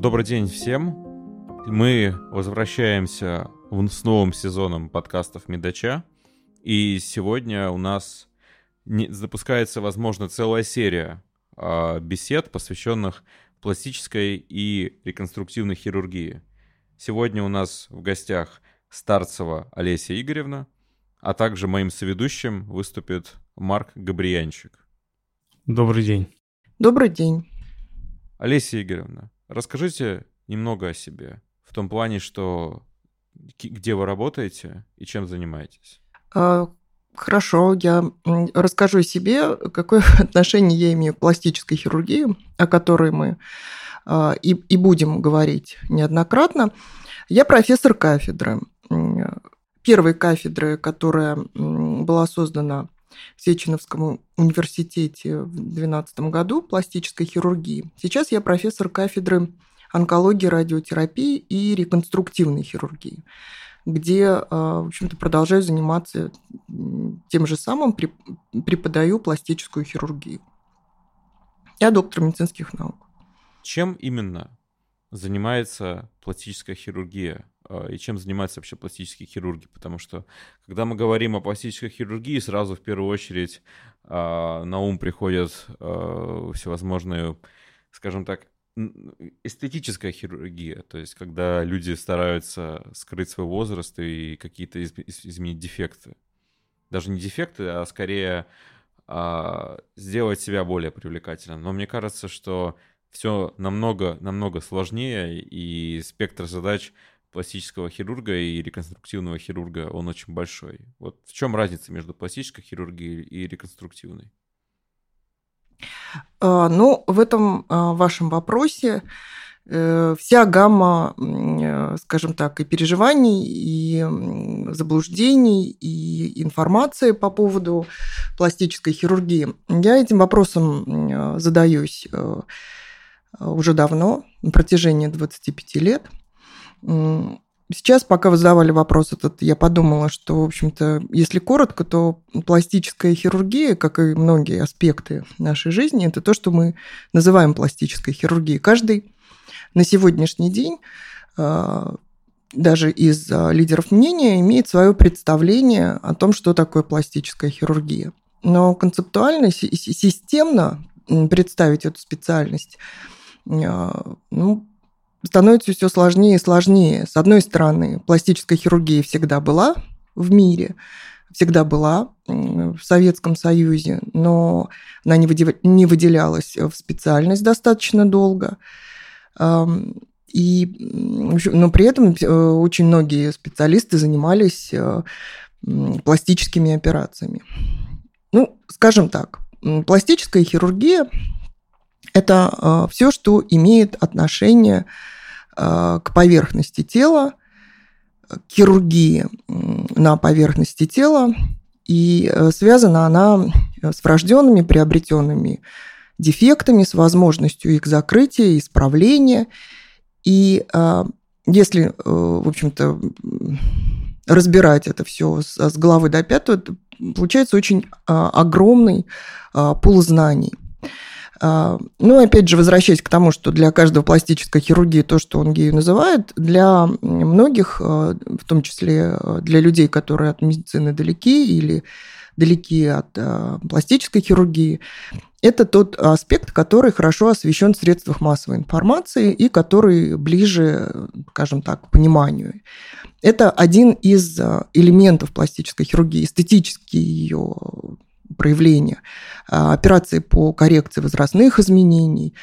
Добрый день всем. Мы возвращаемся с новым сезоном подкастов Медача. И сегодня у нас запускается, возможно, целая серия а, бесед, посвященных пластической и реконструктивной хирургии. Сегодня у нас в гостях Старцева Олеся Игоревна, а также моим соведущим выступит Марк Габриянчик. Добрый день. Добрый день. Олеся Игоревна, расскажите немного о себе. В том плане, что где вы работаете и чем занимаетесь? А, хорошо, я расскажу о себе, какое отношение я имею к пластической хирургии, о которой мы а, и, и будем говорить неоднократно. Я профессор кафедры. Первой кафедры, которая была создана в Сеченовском университете в 2012 году пластической хирургии. Сейчас я профессор кафедры онкологии, радиотерапии и реконструктивной хирургии, где, а, в общем-то, продолжаю заниматься тем же самым, преподаю пластическую хирургию. Я доктор медицинских наук. Чем именно занимается пластическая хирургия? А, и чем занимаются вообще пластические хирурги, потому что когда мы говорим о пластической хирургии, сразу в первую очередь а, на ум приходят а, всевозможные, скажем так, эстетическая хирургия, то есть когда люди стараются скрыть свой возраст и какие-то изменить дефекты. Даже не дефекты, а скорее сделать себя более привлекательным. Но мне кажется, что все намного, намного сложнее, и спектр задач пластического хирурга и реконструктивного хирурга, он очень большой. Вот в чем разница между пластической хирургией и реконструктивной? А, ну, в этом а, вашем вопросе э, вся гамма, э, скажем так, и переживаний, и заблуждений, и информации по поводу пластической хирургии. Я этим вопросом задаюсь э, уже давно, на протяжении 25 лет – Сейчас, пока вы задавали вопрос этот, я подумала, что, в общем-то, если коротко, то пластическая хирургия, как и многие аспекты нашей жизни, это то, что мы называем пластической хирургией. Каждый на сегодняшний день а, даже из а, лидеров мнения имеет свое представление о том, что такое пластическая хирургия. Но концептуально, системно представить эту специальность ну, становится все сложнее и сложнее. С одной стороны, пластическая хирургия всегда была в мире, всегда была в Советском Союзе, но она не выделялась в специальность достаточно долго. И, но при этом э, очень многие специалисты занимались э, пластическими операциями. Ну, скажем так, пластическая хирургия это э, все, что имеет отношение э, к поверхности тела, к хирургии на поверхности тела, и э, связана она с врожденными, приобретенными дефектами, с возможностью их закрытия, исправления. И если, в общем-то, разбирать это все с головы до пятого, получается очень огромный пул знаний – ну, опять же, возвращаясь к тому, что для каждого пластической хирургии то, что он ею называет, для многих, а, в том числе а, для людей, которые от медицины далеки или далеки от пластической хирургии, это тот аспект, который хорошо освещен в средствах массовой информации и который ближе, скажем так, к пониманию. Это один из элементов пластической хирургии, эстетический ее проявления, а, операции по коррекции возрастных изменений,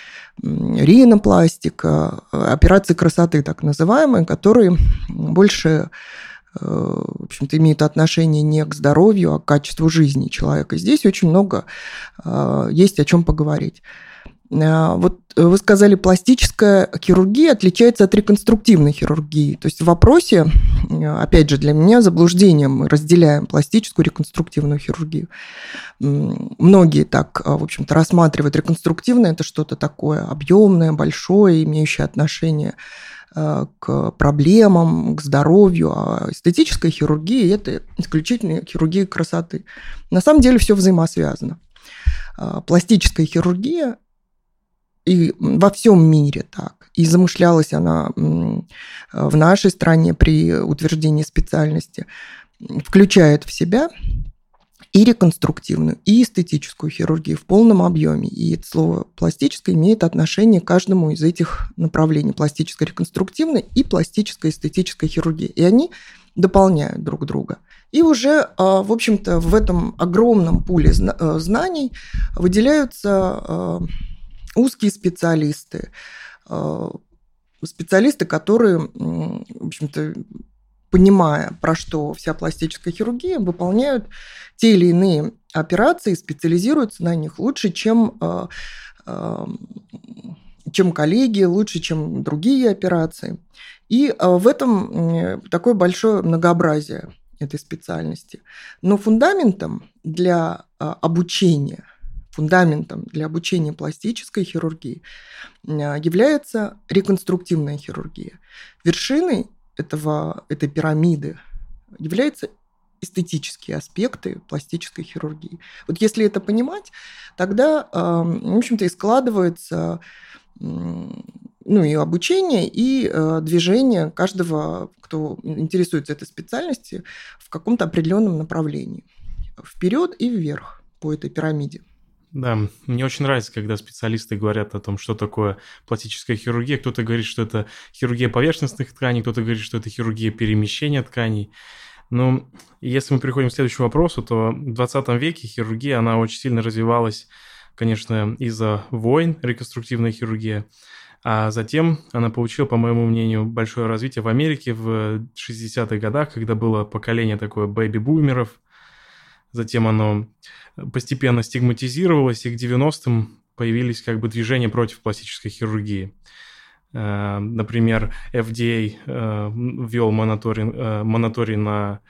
ринопластика, операции красоты так называемые, которые больше э, в общем-то, имеют отношение не к здоровью, а к качеству жизни человека. Здесь очень много а, есть о чем поговорить. А, вот вы сказали, пластическая хирургия отличается от реконструктивной хирургии. То есть в вопросе, опять же, для меня заблуждением мы разделяем пластическую и реконструктивную хирургию. Многие так, а, в общем-то, рассматривают реконструктивное это что-то такое объемное, большое, имеющее отношение а, к проблемам, к здоровью, а эстетическая хирургия – это исключительно хирургия красоты. На самом деле все взаимосвязано. Пластическая хирургия и во всем мире так. и замышлялась она в нашей стране при утверждении специальности, включает в себя и реконструктивную, и эстетическую хирургию в полном объеме. И это слово пластическое имеет отношение к каждому из этих направлений. Пластическо-реконструктивной и пластическо-эстетической хирургии. И они дополняют друг друга. И уже, а, в общем-то, в этом огромном пуле э, знаний выделяются а, узкие специалисты, а, специалисты, которые, в общем-то, понимая, про что вся пластическая хирургия, выполняют те или иные операции, специализируются на них лучше, чем, чем коллеги, лучше, чем другие операции. И в этом такое большое многообразие этой специальности. Но фундаментом для обучения, фундаментом для обучения пластической хирургии а, является реконструктивная хирургия. Вершиной этого, этой пирамиды являются эстетические аспекты пластической хирургии. Вот если это понимать, тогда, а, в общем-то, и складывается ну и обучение, и э, движение каждого, кто интересуется этой специальностью, в каком-то определенном направлении. Вперед и вверх по этой пирамиде. Да, мне очень нравится, когда специалисты говорят о том, что такое пластическая хирургия. Кто-то говорит, что это хирургия поверхностных тканей, кто-то говорит, что это хирургия перемещения тканей. Но если мы переходим к следующему вопросу, то в 20 веке хирургия, она очень сильно развивалась, конечно, из-за войн, реконструктивная хирургия. А затем она получила, по моему мнению, большое развитие в Америке в 60-х годах, когда было поколение такое бэби-бумеров. Затем оно постепенно стигматизировалось, и к 90-м появились как бы движения против пластической хирургии. Э, например, FDA э, ввел монаторий, э, монаторий на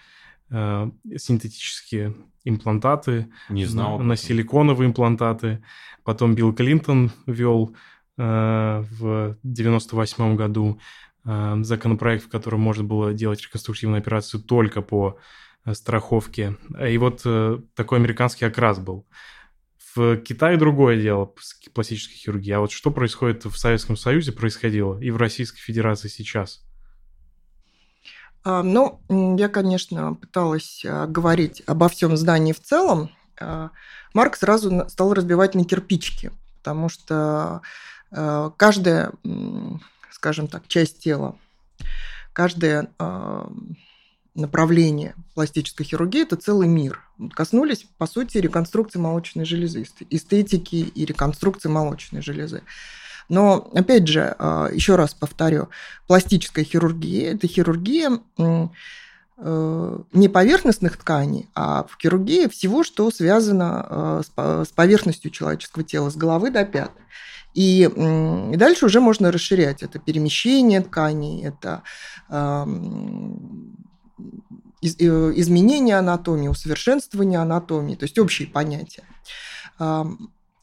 синтетические имплантаты, Не знал на, на силиконовые имплантаты. Потом Билл Клинтон ввел в 98 году законопроект, в котором можно было делать реконструктивную операцию только по э, страховке. И вот такой американский окрас был. В Китае другое дело пластической хирургией. А вот что происходит в Советском Союзе, происходило и в Российской Федерации сейчас? А, ну, я, конечно, пыталась говорить обо всем здании в целом. Марк сразу стал разбивать на кирпичики, потому что Э, каждая, скажем так, часть тела, каждое а, направление пластической хирургии – это целый мир. Коснулись, по сути, реконструкции молочной железы, эстетики и реконструкции молочной железы. Но, опять же, а, еще раз повторю, пластическая хирургия – это хирургия э, не поверхностных тканей, а в хирургии всего, что связано э, с поверхностью человеческого тела, с головы до пят. И, и дальше уже можно расширять. Это перемещение тканей, это э, изменение анатомии, усовершенствование анатомии, то есть общие понятия. Э,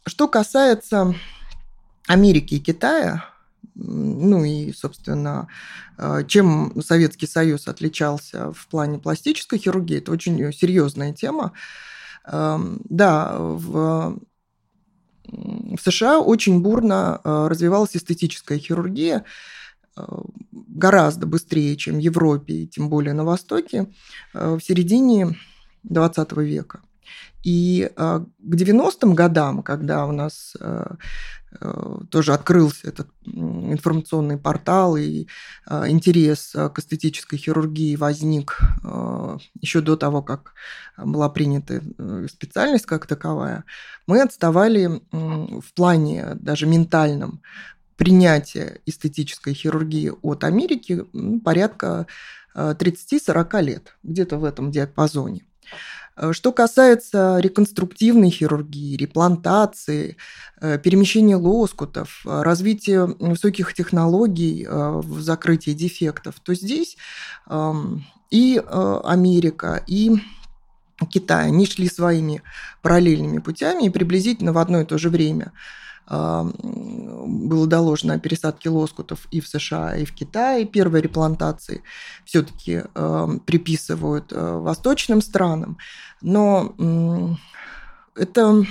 что касается Америки и Китая, ну и, собственно, а, чем Советский Союз отличался в плане пластической хирургии, это очень серьезная тема. Да, в в США очень бурно э, развивалась эстетическая хирургия, э, гораздо быстрее, чем в Европе, и тем более на Востоке, э, в середине 20 века. И к 90-м годам, когда у нас Э, тоже открылся этот информационный портал, и э, интерес э, к эстетической хирургии возник еще до того, как была принята специальность как таковая, мы отставали в плане даже ментальном принятия эстетической хирургии от Америки порядка 30-40 лет, где-то в этом диапазоне. Э, что касается реконструктивной хирургии, реплантации, э, перемещения лоскутов, э, развития высоких технологий в закрытии дефектов, то здесь эм, и Америка, и Китай, они шли своими параллельными путями и приблизительно в одно и то же время – было доложено о пересадке лоскутов и в США, и в Китае. Первые реплантации все-таки приписывают э, восточным странам. Но это,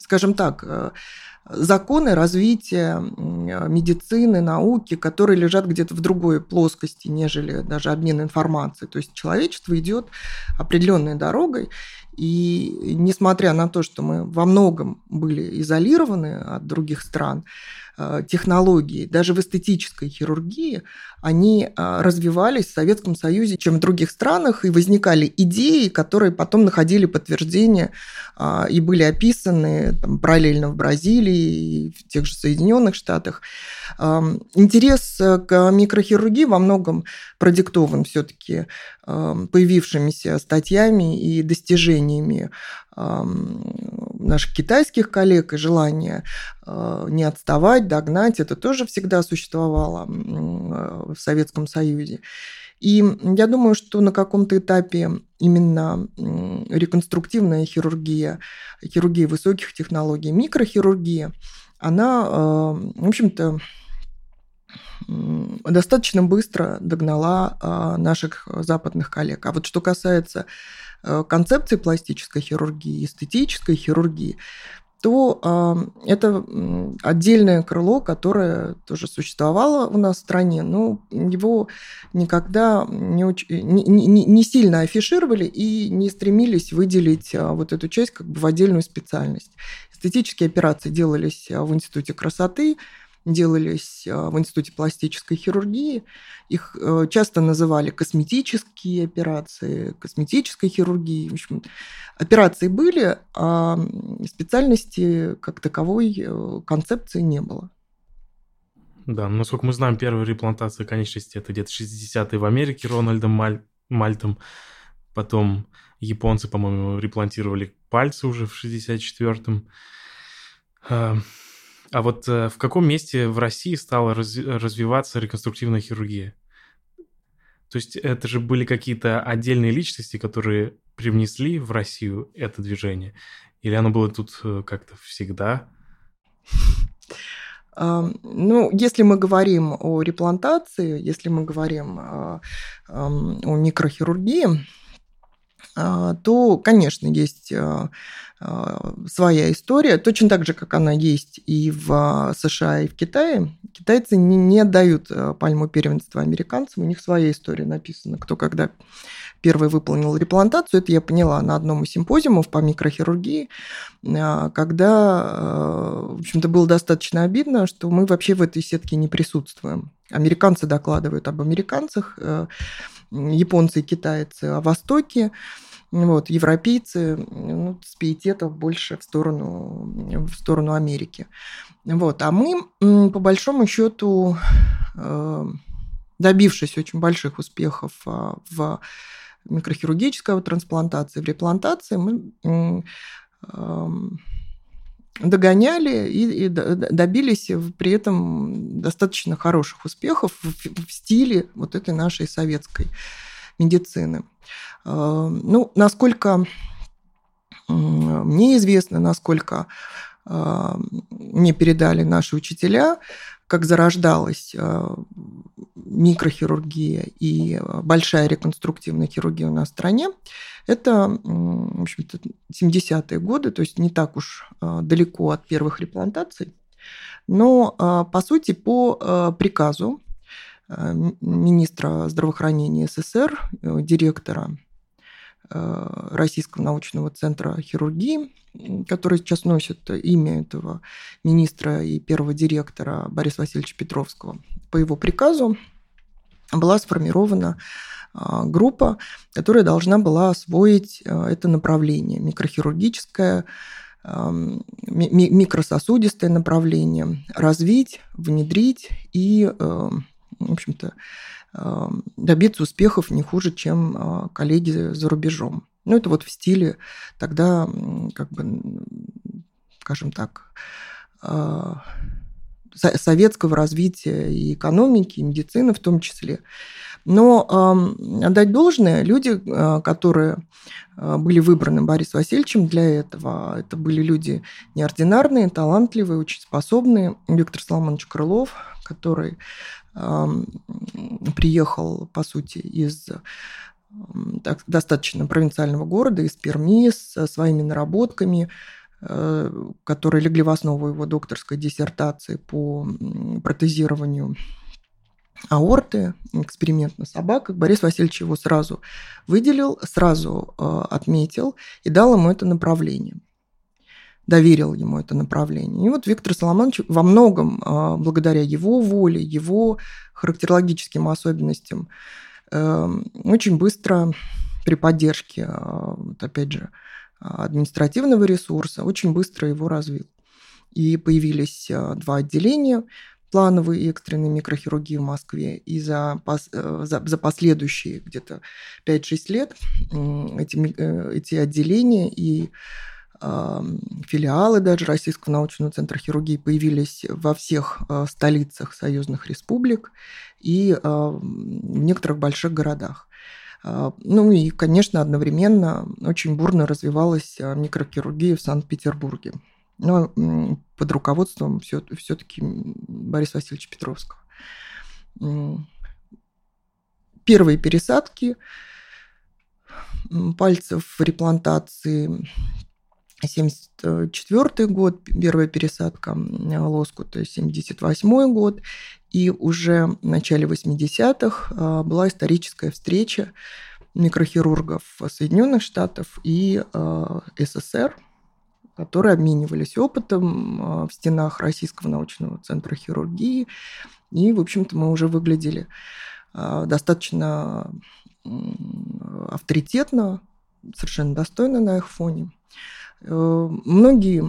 скажем так, законы развития медицины, науки, которые лежат где-то в другой плоскости, нежели даже обмен информацией. То есть человечество идет определенной дорогой, и несмотря на то, что мы во многом были изолированы от других стран, технологии, даже в эстетической хирургии, они э, развивались в Советском Союзе, чем в других странах, и возникали идеи, которые потом находили подтверждение э, и были описаны там, параллельно в Бразилии и в тех же Соединенных Штатах. Эм, интерес к микрохирургии во многом продиктован все-таки эм, появившимися статьями и достижениями наших китайских коллег и желание э, не отставать, догнать, это тоже всегда существовало в Советском Союзе. И я думаю, что на каком-то этапе именно реконструктивная хирургия, хирургия высоких технологий, микрохирургия, она, э, в общем-то, достаточно быстро догнала э, наших западных коллег. А вот что касается Э, концепции пластической хирургии, эстетической хирургии, то э, это отдельное крыло, которое тоже существовало у нас в стране, но его никогда не, уч... не, не, не сильно афишировали и не стремились выделить э, вот эту часть как бы в отдельную специальность. Эстетические операции делались в Институте красоты, делались а, в Институте пластической хирургии. Их э, часто называли косметические операции, косметической хирургии. В общем, операции были, а специальности как таковой э, концепции не было. Да, насколько мы знаем, первая реплантация конечности это где-то 60-е в Америке Рональдом Маль... Мальтом. Потом японцы, по-моему, реплантировали пальцы уже в 64-м. А вот э, в каком месте в России стала раз, развиваться реконструктивная хирургия? То есть это же были какие-то отдельные личности, которые привнесли в Россию это движение? Или оно было тут э, как-то всегда? Ну, если мы говорим о реплантации, если мы говорим о, о микрохирургии, а, то, конечно, есть а, а, своя история, точно так же, как она есть и в США, и в Китае. Китайцы не, отдают пальму первенства американцам, у них своя история написана, кто когда первый выполнил реплантацию. Это я поняла на одном из симпозиумов по микрохирургии, когда, в общем-то, было достаточно обидно, что мы вообще в этой сетке не присутствуем. Американцы докладывают об американцах, японцы и китайцы о Востоке, вот, европейцы ну, с пиететов больше в сторону, в сторону Америки. Вот. А мы, по большому счету, э, добившись очень больших успехов а, в микрохирургической трансплантации, в реплантации, мы эм, догоняли и, добились при этом достаточно хороших успехов в, стиле вот этой нашей советской медицины. Э, ну, насколько мне известно, насколько э, мне передали наши учителя, как зарождалась э, микрохирургия и большая реконструктивная хирургия у нас в стране, это, в общем-то, 70-е годы, то есть не так уж далеко от первых реплантаций. Но, по сути, по приказу министра здравоохранения СССР, директора Э, Российского научного центра хирургии, который сейчас носит имя этого министра и первого директора Бориса Васильевича Петровского. По его приказу была сформирована а, группа, которая должна была освоить э, это направление микрохирургическое, микрососудистое направление, развить, внедрить и, э, в общем-то, добиться успехов не хуже, чем а, коллеги за рубежом. Ну, это вот в стиле тогда, как бы, скажем так, а, советского развития и экономики, и медицины в том числе. Но э, отдать должное, люди, э, которые э, были выбраны Борисом Васильевичем для этого, это были люди неординарные, талантливые, очень способные. Виктор Соломонович Крылов, который приехал, по сути, из так, достаточно провинциального города, из Перми, со своими наработками, которые легли в основу его докторской диссертации по протезированию аорты, эксперимент на собаках. Борис Васильевич его сразу выделил, сразу отметил и дал ему это направление доверил ему это направление. И вот Виктор Соломонович во многом благодаря его воле, его характерологическим особенностям эм, очень быстро при поддержке, вот опять же, административного ресурса, очень быстро его развил. И появились два отделения плановой и экстренной микрохирургии в Москве. И за, э, за, за последующие где-то 5-6 лет эти, э, эти отделения и филиалы даже Российского научного центра хирургии появились во всех э, столицах союзных республик и в некоторых больших городах. А, ну и, конечно, одновременно очень бурно развивалась а, микрохирургия в Санкт-Петербурге. Но под руководством все, все-таки Бориса Васильевича Петровского. Первые пересадки пальцев реплантации 74 год, первая пересадка лоскута, 78 год, и уже в начале 80-х а, была историческая встреча микрохирургов Соединенных Штатов и а, СССР, которые обменивались опытом а, в стенах Российского научного центра хирургии. И, в общем-то, мы уже выглядели достаточно авторитетно, совершенно достойно на их фоне. Э, многие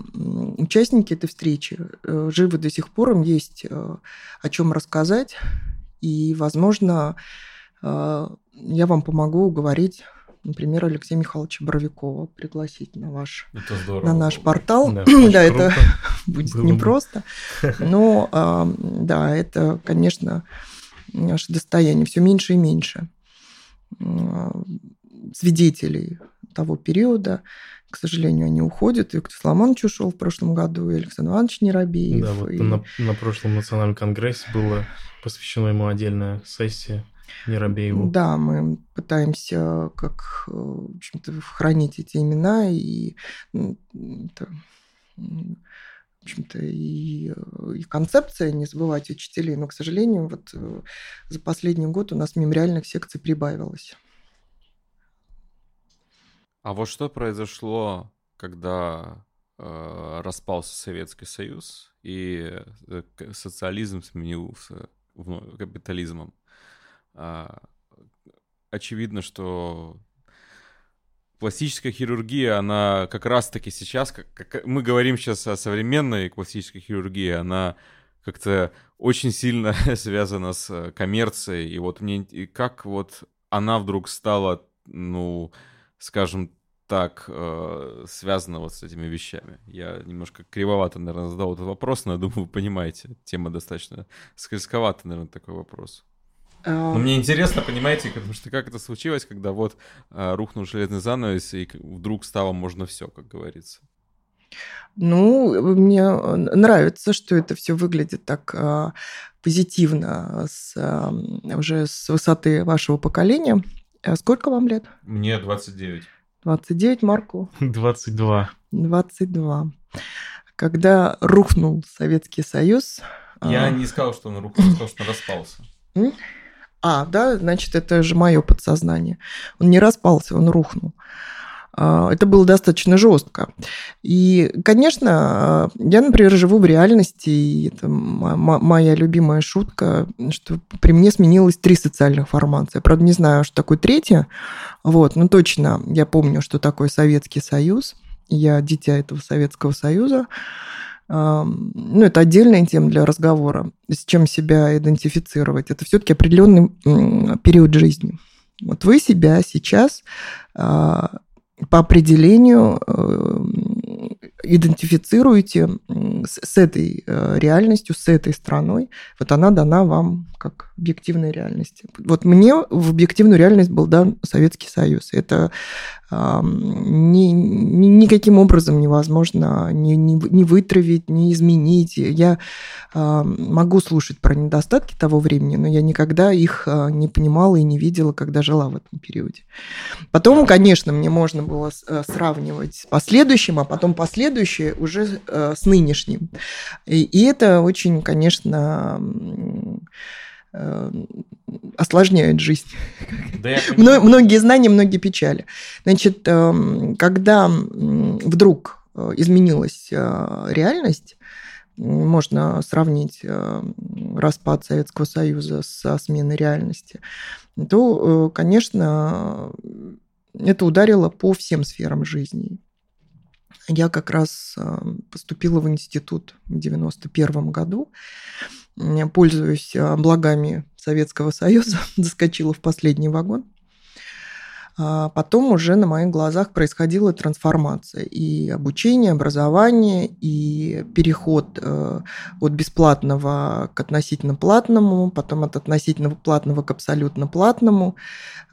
участники этой встречи э, живы до сих пор, им есть э, о чем рассказать, и, возможно, я вам помогу уговорить например, Алексея Михайловича Боровикова пригласить на ваш на наш портал. Да, да это будет Было непросто. Но да, это, конечно, наше достояние все меньше и меньше свидетелей того периода. К сожалению, они уходят. Виктор Соломонович ушел в прошлом году, и Александр Иванович Неробеев. Да, вот и... на, на прошлом национальном конгрессе была посвящена ему отдельная сессия. Неробееву. Да, мы пытаемся как, в общем-то, хранить эти имена и это, в общем-то, и, и концепция не забывать учителей, но, к сожалению, вот э, за последний год у нас мемориальных секций прибавилось. А вот что произошло, когда э, распался Советский Союз и э, социализм сменился капитализмом? А, очевидно, что пластическая хирургия, она как раз-таки сейчас, как, как мы говорим сейчас о современной пластической хирургии, она как-то очень сильно связана с коммерцией. И вот мне как вот она вдруг стала, ну, скажем так, э, связано вот с этими вещами. Я немножко кривовато, наверное, задал этот вопрос, но я думаю, вы понимаете, тема достаточно скользковата, наверное, такой вопрос. Но мне интересно, понимаете, потому что как это случилось, когда вот э, рухнул железный занавес, и вдруг стало можно все, как говорится. Ну, мне нравится, что это все выглядит так э, позитивно с, э, уже с высоты вашего поколения. А сколько вам лет? Мне 29. 29, Марку? 22. 22. Когда рухнул Советский Союз... Я а... не сказал, что он рухнул, сказал, что он распался. А, да, значит, это же мое подсознание. Он не распался, он рухнул. А, это было достаточно жестко. И, конечно, я, например, живу в реальности, и это моя любимая шутка, что при мне сменилось три социальных формации. Я, правда, не знаю, что такое третья, вот, но точно я помню, что такое Советский Союз. Я дитя этого Советского Союза. Ну, это отдельная тема для разговора, с чем себя идентифицировать. Это все-таки определенный период жизни. Вот вы себя сейчас а, по определению э, идентифицируете с этой э, реальностью, с этой страной. Вот она дана вам как объективной реальности. Вот мне в объективную реальность был дан Советский Союз. Это э, ни, ни, никаким образом невозможно ни, ни, ни вытравить, ни изменить. Я э, могу слушать про недостатки того времени, но я никогда их э, не понимала и не видела, когда жила в этом периоде. Потом, конечно, мне можно было сравнивать с последующим, а потом последующее уже э, с нынешним. И, и это очень, конечно, Э, осложняют жизнь. Да многие знания, многие печали. Значит, эм, когда вдруг э, изменилась э, реальность, можно сравнить распад Советского Союза со сменой реальности, то, конечно, это ударило по всем сферам жизни. Я как раз поступила в институт в 91 году, пользуюсь а, благами Советского Союза, заскочила в последний вагон. А потом уже на моих глазах происходила трансформация и обучение, образование, и переход э, от бесплатного к относительно платному, потом от относительно платного к абсолютно платному.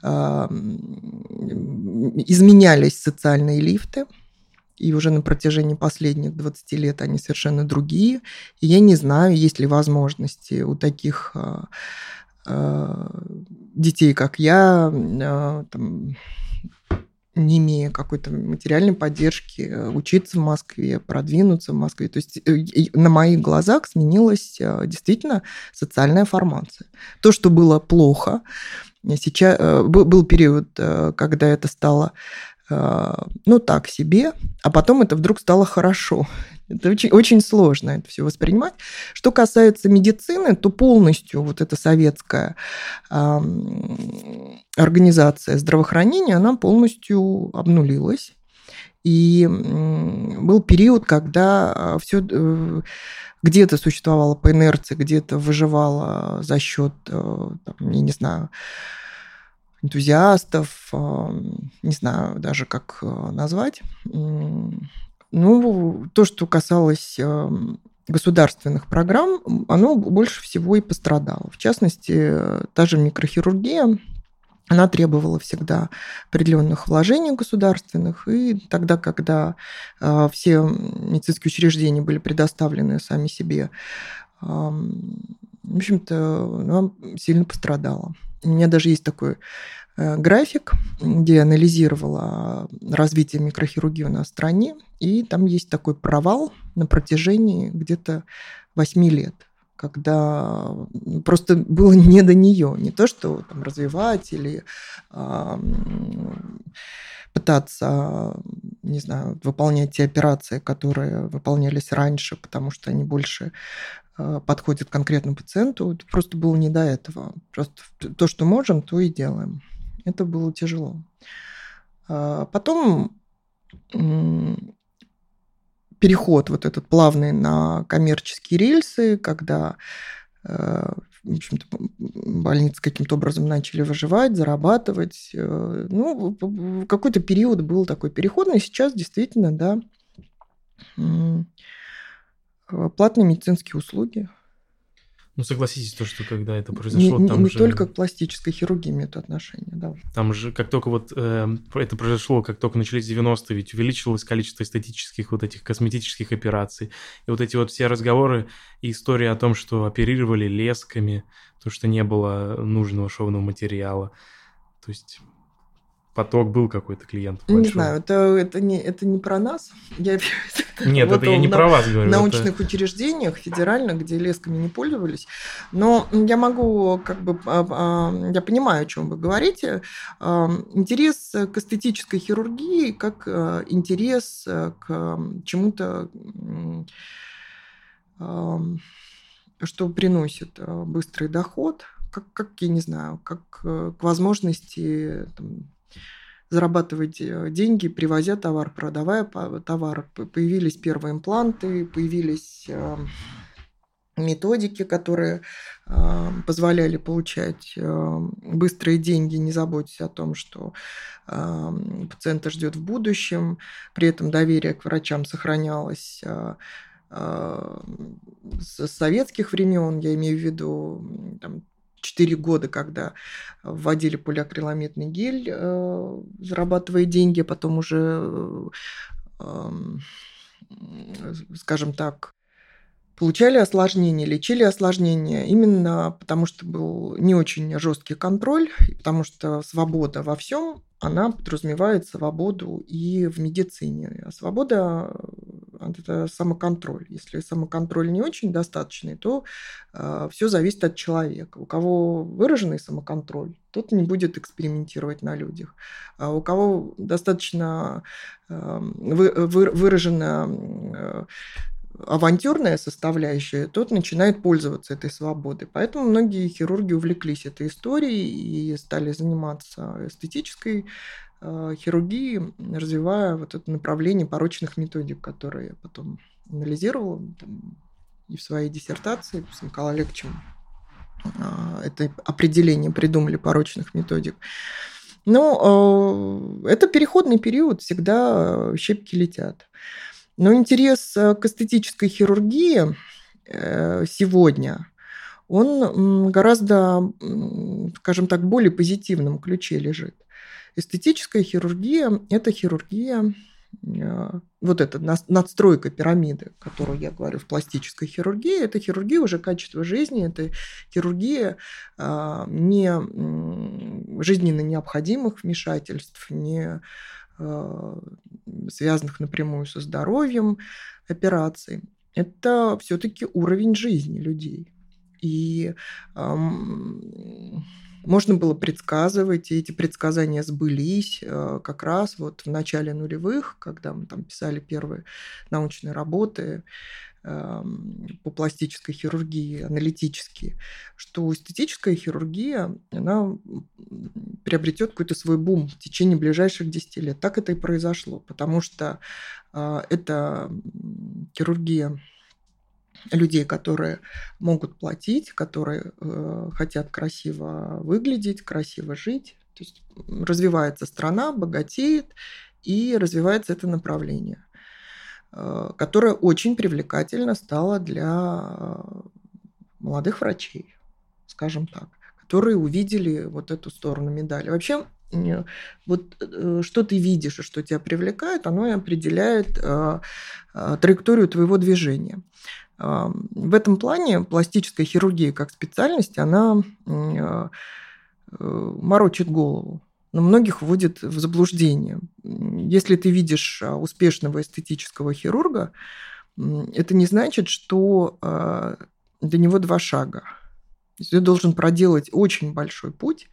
А, изменялись социальные лифты – и уже на протяжении последних 20 лет они совершенно другие. И я не знаю, есть ли возможности у таких а, а, детей, как я, а, там, не имея какой-то материальной поддержки, учиться в Москве, продвинуться в Москве. То есть э, на моих глазах сменилась действительно социальная формация. То, что было плохо, сейчас э, был период, э, когда это стало ну, так себе, а потом это вдруг стало хорошо. Это очень, очень сложно это все воспринимать. Что касается медицины, то полностью вот эта советская э, организация здравоохранения, она полностью обнулилась. И был период, когда а, все э, где-то существовало по инерции, где-то выживало за счет, э, там, я не знаю, энтузиастов, не знаю даже, как э, назвать. Ну, то, что касалось э, государственных программ, оно больше всего и пострадало. В частности, та же микрохирургия, она требовала всегда определенных вложений государственных, и тогда, когда э, все медицинские учреждения были предоставлены сами себе, в общем-то, она сильно пострадала. У меня даже есть такой э, график, где я анализировала развитие микрохирургии у нас в стране, и там есть такой провал на протяжении где-то 8 лет когда просто было не до нее, не то что там, развивать или э, пытаться, не знаю, выполнять те операции, которые выполнялись раньше, потому что они больше подходит конкретному пациенту. Просто было не до этого. Просто то, что можем, то и делаем. Это было тяжело. А потом переход вот этот плавный на коммерческие рельсы, когда э, в общем-то, больницы каким-то образом начали выживать, зарабатывать. Э, ну, какой-то период был такой переходный. Сейчас действительно, да, платные медицинские услуги. Ну, согласитесь, то, что когда это произошло, не, там не же... только к пластической хирургии имеют отношение, да. Там же, как только вот э, это произошло, как только начались 90-е, ведь увеличилось количество эстетических вот этих косметических операций. И вот эти вот все разговоры и истории о том, что оперировали лесками, то, что не было нужного шовного материала. То есть поток был какой-то клиент. Не знаю, это, это, не, это не про нас. Я, Нет, вот это я не на, про вас говорю. В научных это... учреждениях федеральных, где лесками не пользовались. Но я могу, как бы, а, а, я понимаю, о чем вы говорите. А, интерес к эстетической хирургии как интерес к чему-то, что приносит быстрый доход, как, как я не знаю, как к возможности там, зарабатывать э, деньги, привозя товар, продавая товар. Появились первые импланты, появились э, методики, которые э, позволяли получать быстрые деньги, не заботясь о том, что пациента ждет в будущем. При этом доверие к врачам сохранялось с советских времен, я имею в виду там, 4 года, когда вводили полиакриламидный гель, э, зарабатывая деньги, а потом уже, э, скажем так, получали осложнения, лечили осложнения именно потому, что был не очень жесткий контроль, потому что свобода во всем, она подразумевает свободу и в медицине. А свобода – это самоконтроль. Если самоконтроль не очень достаточный, то э, все зависит от человека. У кого выраженный самоконтроль, тот не будет экспериментировать на людях. А у кого достаточно э, вы, вы, выражена э, авантюрная составляющая, тот начинает пользоваться этой свободой. Поэтому многие хирурги увлеклись этой историей и стали заниматься эстетической э, хирургией, развивая вот это направление порочных методик, которые я потом анализировала там, и в своей диссертации с Николаем Олеговичем э, это определение придумали порочных методик. Но э, это переходный период, всегда щепки летят. Но интерес э, к эстетической хирургии э, сегодня, он гораздо, скажем так, более позитивном ключе лежит. Эстетическая хирургия – это хирургия, э, вот эта надстройка пирамиды, которую я говорю в пластической хирургии, это хирургия уже качества жизни, это хирургия не жизненно необходимых вмешательств, не Э, связанных напрямую со здоровьем, операций, это все-таки уровень жизни людей. И эм, можно было предсказывать, и эти предсказания сбылись э, как раз вот в начале нулевых, когда мы там писали первые научные работы. Эм, по пластической хирургии, аналитические, что эстетическая хирургия, она приобретет какой-то свой бум в течение ближайших 10 лет. Так это и произошло, потому что а, это хирургия людей, которые могут платить, которые э, хотят красиво выглядеть, красиво жить. То есть развивается страна, богатеет, и развивается это направление. Э, которая очень привлекательна стала для э, молодых врачей, скажем так, которые увидели вот эту сторону медали. Вообще, вот э, что ты видишь и что тебя привлекает, оно и определяет траекторию твоего движения. В этом плане пластическая хирургия как специальность, она морочит голову но многих вводит в заблуждение. Если ты видишь а, успешного эстетического хирурга, это не значит, что а, для него два шага. Ты должен проделать очень большой путь,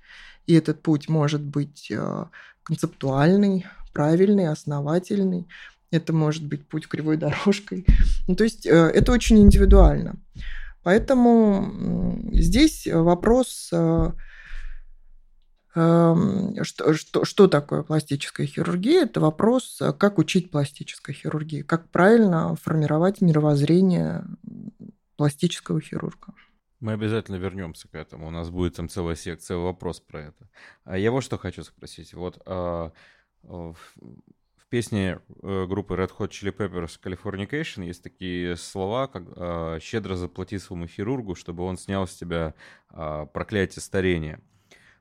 и этот путь может быть а, концептуальный, правильный, основательный. Это может быть путь кривой дорожкой. Ну, то есть э, это очень индивидуально. Поэтому здесь вопрос Эм, что, что, что такое пластическая хирургия? Это вопрос, э, как учить пластической хирургии, как правильно формировать мировоззрение пластического хирурга. Мы обязательно вернемся к этому. У нас будет там целая секция вопрос про это. А я вот что хочу спросить. Вот а, в песне э, группы Red Hot Chili Peppers Californication есть такие слова, как а, «щедро заплати своему хирургу, чтобы он снял с тебя а, проклятие старения».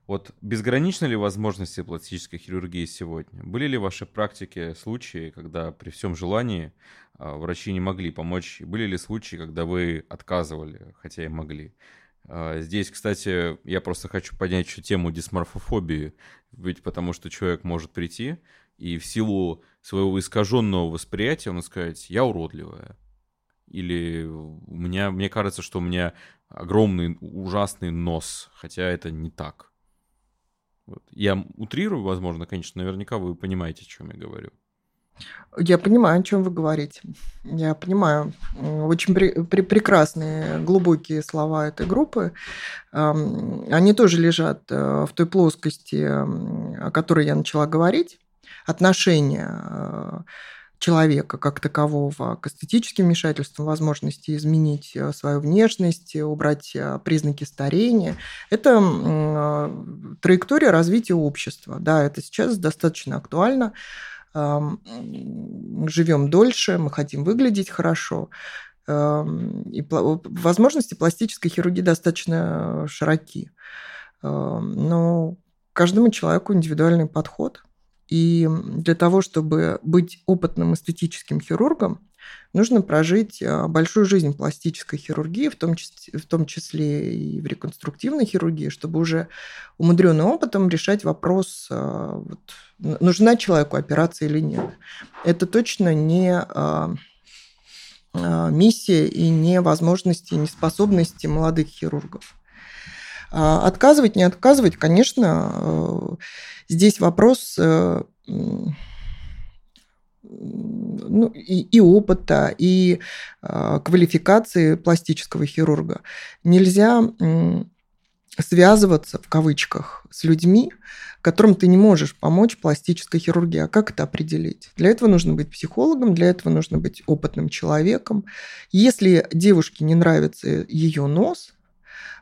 Вот безграничны ли возможности пластической хирургии сегодня? Были ли в вашей практике случаи, когда при всем желании а, врачи не могли помочь? Были ли случаи, когда вы отказывали, хотя и могли? А, здесь, кстати, я просто хочу поднять еще тему дисморфофобии, ведь потому что человек может прийти и в силу своего искаженного восприятия он сказать «я уродливая». Или у меня, мне кажется, что у меня огромный ужасный нос, хотя это не так. Вот. Я утрирую, возможно, конечно, наверняка вы понимаете, о чем я говорю. Я понимаю, о чем вы говорите. Я понимаю. Очень при, при, прекрасные, глубокие слова этой группы. Они тоже лежат э, в той плоскости, о которой я начала говорить. Отношения э, человека как такового к эстетическим вмешательствам, возможности изменить э, свою внешность, убрать э, признаки старения. Это траектория развития общества. Да, это сейчас достаточно актуально. Мы живем дольше, мы хотим выглядеть хорошо. Эм, и возможности пластической хирургии достаточно широки. Эм, но каждому человеку индивидуальный подход. И для того, чтобы быть опытным эстетическим хирургом, нужно прожить э, большую жизнь пластической хирургии, в том, числе, в том числе и в реконструктивной хирургии, чтобы уже умудренным опытом решать вопрос, э, вот, нужна человеку операция или нет. Это точно не э, миссия и не возможности, не способности молодых хирургов. А отказывать, не отказывать, конечно, здесь вопрос ну, и, и опыта, и э, квалификации пластического хирурга. Нельзя э, связываться, в кавычках, с людьми, которым ты не можешь помочь пластической хирургии. А как это определить? Для этого нужно быть психологом, для этого нужно быть опытным человеком. Если девушке не нравится ее нос,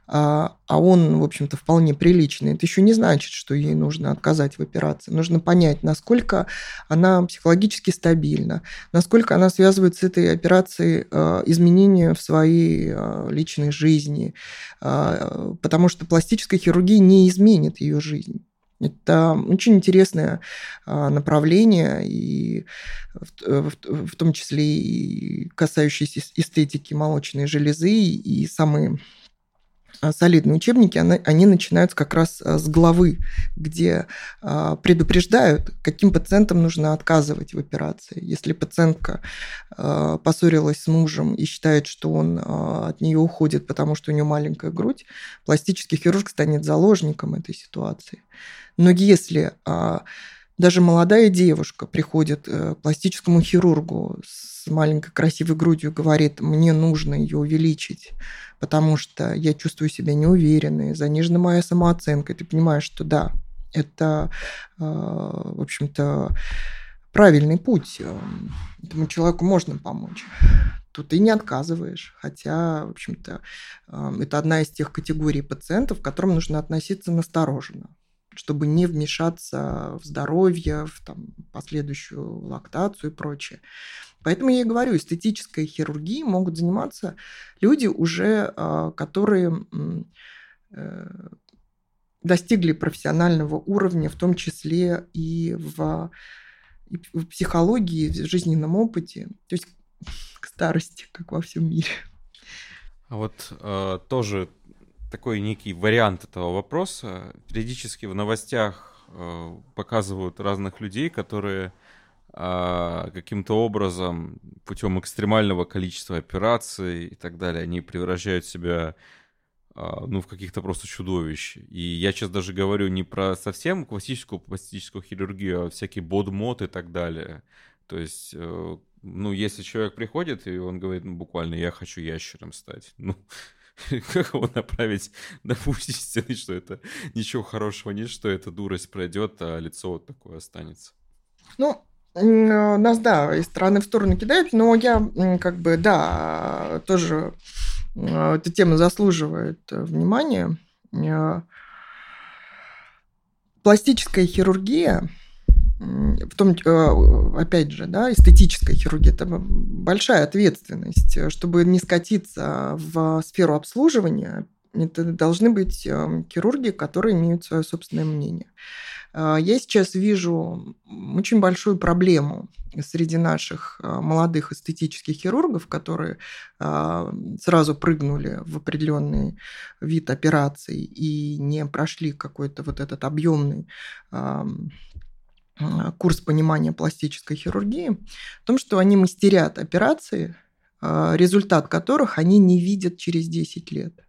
а, а он, в общем-то, вполне приличный, это еще не значит, что ей нужно отказать в операции. Нужно понять, насколько она психологически стабильна, насколько она связывает с этой операцией а, изменения в своей а, личной жизни, потому что пластическая хирургия не изменит ее жизнь. Это очень интересное направление, и в, в, в том числе и касающееся эстетики молочной железы, и самые солидные учебники, они начинаются как раз а, с главы, где а, предупреждают, каким пациентам нужно отказывать в операции. Если пациентка поссорилась с мужем и считает, что он от нее уходит, потому что у нее маленькая грудь, пластический хирург станет заложником этой ситуации. Но если даже молодая девушка приходит э, к пластическому хирургу с маленькой красивой грудью, говорит, мне нужно ее увеличить, потому что я чувствую себя неуверенной, занижена моя самооценка, и ты понимаешь, что да, это, э, в общем-то, правильный путь. Этому человеку можно помочь. Тут ты не отказываешь. Хотя, в общем-то, э, это одна из тех категорий пациентов, к которым нужно относиться настороженно чтобы не вмешаться в здоровье, в там, последующую лактацию и прочее. Поэтому я и говорю, эстетической хирургией могут заниматься люди уже, а, которые э, достигли профессионального уровня, в том числе и в, и в психологии, в жизненном опыте, то есть к старости, как во всем мире. А вот э, тоже такой некий вариант этого вопроса. Периодически в новостях э, показывают разных людей, которые э, каким-то образом путем экстремального количества операций и так далее, они превращают себя э, ну, в каких-то просто чудовищ. И я сейчас даже говорю не про совсем классическую пластическую хирургию, а всякий бодмод и так далее. То есть, э, ну, если человек приходит, и он говорит, ну, буквально, я хочу ящером стать, ну, как его направить на путь истины, что это ничего хорошего нет, что эта дурость пройдет, а лицо вот такое останется. Ну, нас, да, из стороны в сторону кидают, но я как бы, да, тоже эта тема заслуживает внимания. Пластическая хирургия в том, э, опять же, да, эстетическая хирургия, это большая ответственность. Чтобы не скатиться в сферу обслуживания, это должны быть э, хирурги, которые имеют свое собственное мнение. Э, я сейчас вижу очень большую проблему среди наших молодых эстетических хирургов, которые сразу прыгнули в определенный вид операций и не прошли какой-то вот этот объемный а, курс понимания пластической хирургии, в том, что они мастерят операции, а, результат которых они не видят через 10 лет.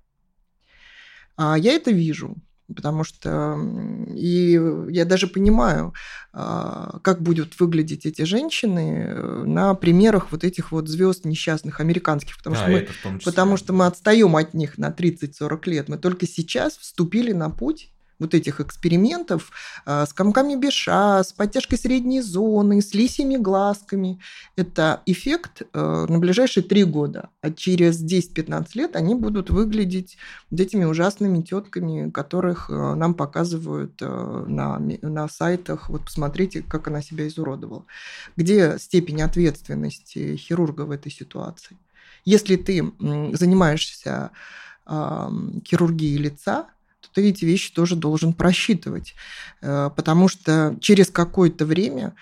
А я это вижу, потому что и я даже понимаю, а, как будут выглядеть эти женщины э, на примерах вот этих вот звезд несчастных американских, потому, да, что, мы, потому что мы отстаем от них на 30-40 лет. Мы только сейчас вступили на путь вот этих экспериментов а, с комками Беша, с подтяжкой средней зоны, с лисьими глазками. Это эффект э, на ближайшие три года. А через 10-15 лет они будут выглядеть этими ужасными тетками, которых э, нам показывают э, на, на сайтах. Вот посмотрите, как она себя изуродовала. Где степень ответственности хирурга в этой ситуации? Если ты занимаешься хирургией лица, то ты эти вещи тоже должен просчитывать, э, потому что через какое-то время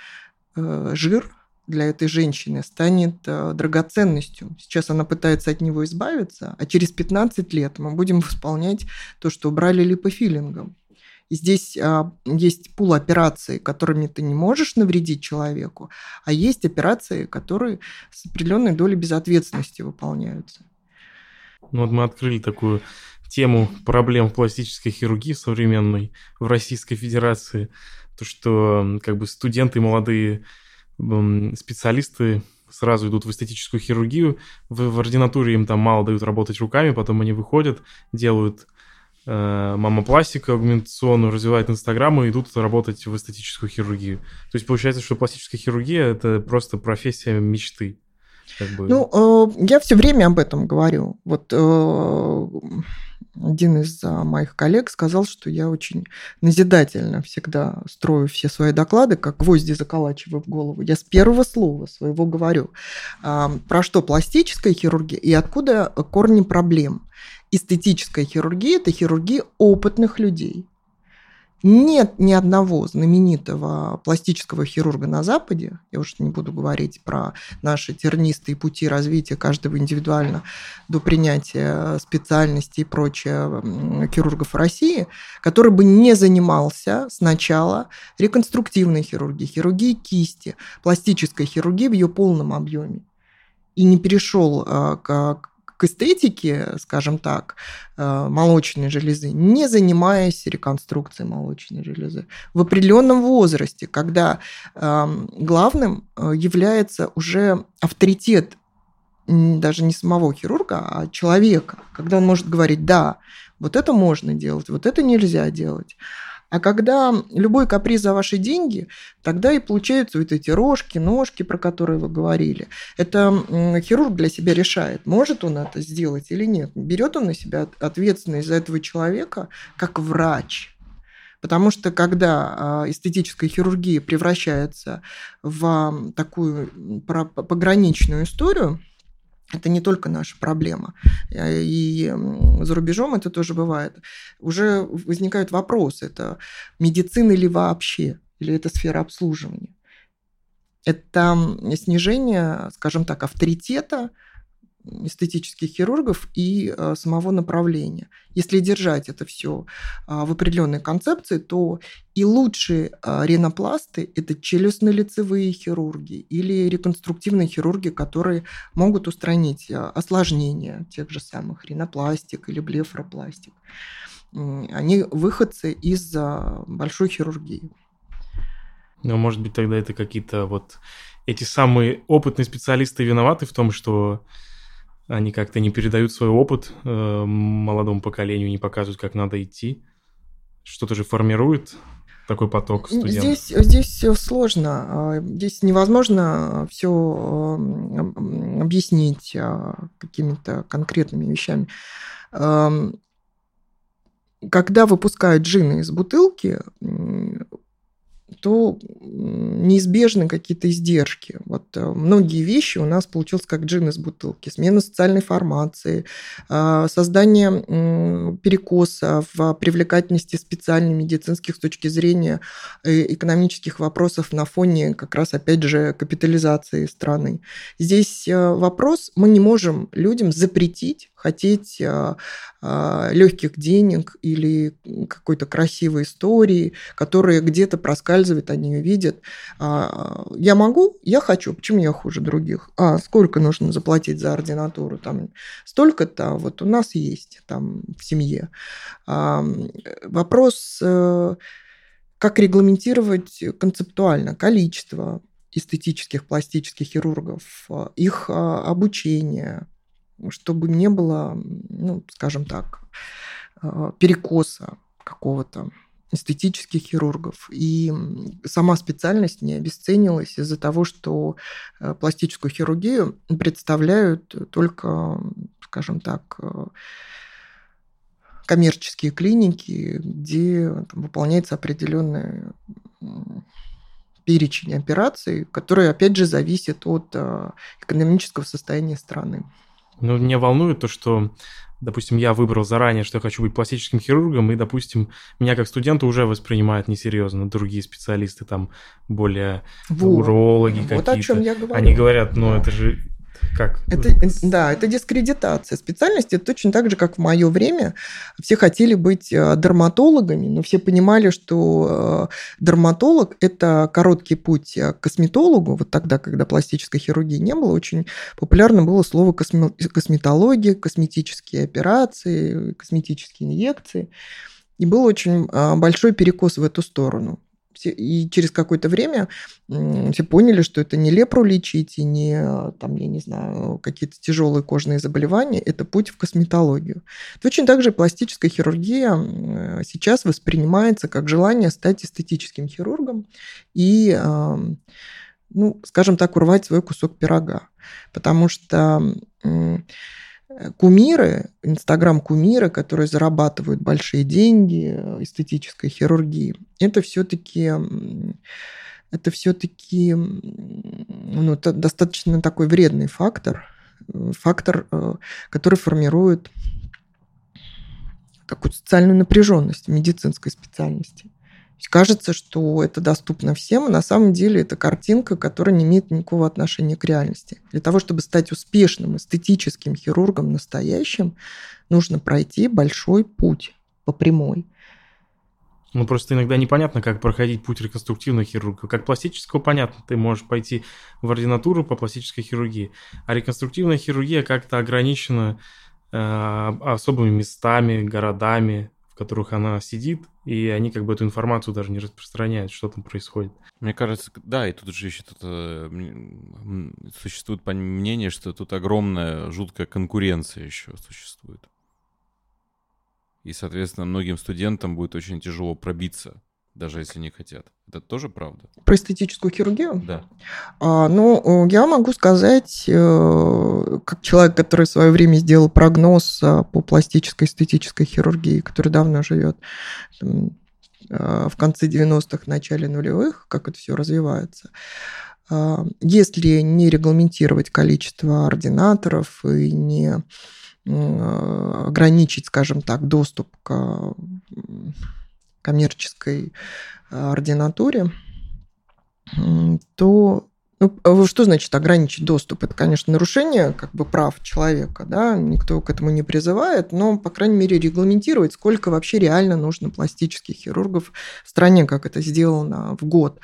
э, жир для этой женщины станет э, драгоценностью. Сейчас она пытается от него избавиться, а через 15 лет мы будем восполнять то, что убрали липофилингом. И здесь а, есть пул операций, которыми ты не можешь навредить человеку, а есть операции, которые с определенной долей безответственности выполняются. Ну вот мы открыли такую тему проблем пластической хирургии современной в Российской Федерации. То, что как бы студенты молодые специалисты сразу идут в эстетическую хирургию, в, в ординатуре им там мало дают работать руками, потом они выходят, делают э, мамопластику агментационную, развивают инстаграм и идут работать в эстетическую хирургию. То есть получается, что пластическая хирургия это просто профессия мечты. Как бы... Ну, э, я все время об этом говорю. Вот э, один из а, моих коллег сказал, что я очень назидательно всегда строю все свои доклады, как гвозди заколачиваю в голову. Я с первого слова своего говорю. А, про что пластическая хирургия и откуда корни проблем. Эстетическая хирургия – это хирургия опытных людей. Нет ни одного знаменитого пластического хирурга на Западе, я уж не буду говорить про наши тернистые пути развития каждого индивидуально до принятия специальности и прочее хирургов России, который бы не занимался сначала реконструктивной хирургией, хирургией кисти, пластической хирургией в ее полном объеме и не перешел а, к к эстетике, скажем так, э, молочной железы, не занимаясь реконструкцией молочной железы. В определенном возрасте, когда эм, главным э, является уже авторитет даже не самого хирурга, а человека, когда он может говорить, да, вот это можно делать, вот это нельзя делать. А когда любой каприз за ваши деньги, тогда и получаются вот эти рожки, ножки, про которые вы говорили. Это хирург для себя решает, может он это сделать или нет. Берет он на себя ответственность за этого человека как врач. Потому что когда а, эстетическая хирургия превращается в такую пограничную историю, это не только наша проблема. Э, и за рубежом это тоже бывает. Уже возникают вопросы. Это медицина ли вообще? Или это сфера обслуживания? Это снижение, скажем так, авторитета эстетических хирургов и э, самого направления. Если держать это все а, в определенной концепции, то и лучшие а, ринопласты – это челюстно-лицевые хирурги или реконструктивные хирурги, которые могут устранить а, осложнения тех же самых ринопластик или блефропластик. Они выходцы из большой хирургии. Ну, может быть, тогда это какие-то вот эти самые опытные специалисты виноваты в том, что они как-то не передают свой опыт э, молодому поколению, не показывают, как надо идти. Что-то же формирует такой поток студентов? Здесь, здесь все сложно. А, здесь невозможно все объяснить а, какими-то конкретными вещами. Когда выпускают джины из бутылки, то неизбежны какие-то издержки. Вот э, многие вещи у нас получилось как джин из бутылки. Смена социальной формации, а, создание перекоса в привлекательности специальных медицинских с точки зрения э, экономических вопросов на фоне как раз, опять же, капитализации страны. Здесь э, вопрос, мы не можем людям запретить хотеть а, а, легких денег или какой-то красивой истории, которая где-то проскальзывает, они ее видят. А, я могу, я хочу, почему я хуже других? А сколько нужно заплатить за ординатуру? Там столько-то вот у нас есть там в семье. Вопрос, э, как регламентировать концептуально количество эстетических пластических хирургов, их обучение, чтобы не было, ну, скажем так, э, перекоса какого-то эстетических хирургов. И сама специальность не обесценилась из-за того, что э, пластическую хирургию представляют только, скажем так, э, коммерческие клиники, где там, выполняется определенный перечень операций, который, опять же, зависит от экономического состояния страны. Ну, меня волнует то, что допустим, я выбрал заранее, что я хочу быть пластическим хирургом, и, допустим, меня как студента уже воспринимают несерьезно другие специалисты, там, более вот. урологи вот какие-то. Вот о чем я говорю. Они говорят, ну, это же как? Это, да, это дискредитация специальности. Точно так же, как в мое время все хотели быть э, дерматологами, но все понимали, что э, дерматолог – это короткий путь к косметологу. Вот тогда, когда пластической хирургии не было, очень популярно было слово косметология, косметические операции, косметические инъекции. И был очень э, большой перекос в эту сторону и через какое-то время все поняли, что это не лепру лечить и не, там, я не знаю, какие-то тяжелые кожные заболевания, это путь в косметологию. Точно так же пластическая хирургия сейчас воспринимается как желание стать эстетическим хирургом и, ну, скажем так, урвать свой кусок пирога. Потому что Э, кумиры, инстаграм-кумиры, которые зарабатывают большие деньги э, эстетической хирургии, это все-таки это все-таки ну, достаточно такой вредный фактор, э, фактор, который формирует какую-то социальную напряженность в медицинской специальности. Кажется, что это доступно всем, а на самом деле это картинка, которая не имеет никакого отношения к реальности. Для того, чтобы стать успешным эстетическим хирургом настоящим, нужно пройти большой путь по прямой. Ну, просто иногда непонятно, как проходить путь реконструктивного хирурга. Как пластического понятно, ты можешь пойти в ординатуру по пластической хирургии, а реконструктивная хирургия как-то ограничена э, особыми местами, городами, в которых она сидит, и они как бы эту информацию даже не распространяют, что там происходит. Мне кажется, да, и тут же еще тут, э, существует мнение, что тут огромная жуткая конкуренция еще существует. И, соответственно, многим студентам будет очень тяжело пробиться даже если не хотят. Это тоже правда? Про эстетическую хирургию? Да. А, ну, я могу сказать, э, как человек, который в свое время сделал прогноз а, по пластической эстетической хирургии, который давно живет а, в конце 90-х, начале нулевых, как это все развивается. А, если не регламентировать количество ординаторов и не ограничить, скажем так, доступ к коммерческой а, ординатуре, то ну, а что значит ограничить доступ? Это, конечно, нарушение как бы прав человека, да, никто к этому не призывает, но, по крайней мере, регламентировать, сколько вообще реально нужно пластических хирургов в стране, как это сделано в год.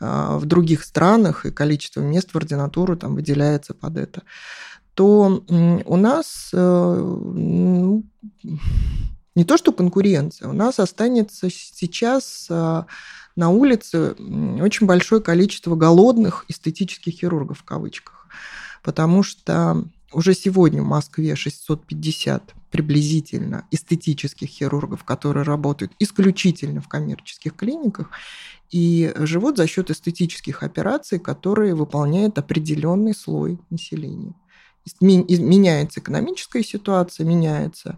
А, в других странах и количество мест в ординатуру там выделяется под это, то у нас э, ну, не то что конкуренция, у нас останется сейчас а, на улице очень большое количество голодных эстетических хирургов в кавычках, потому что уже сегодня в Москве 650 приблизительно эстетических хирургов, которые работают исключительно в коммерческих клиниках и живут за счет эстетических операций, которые выполняет определенный слой населения меняется экономическая ситуация, меняется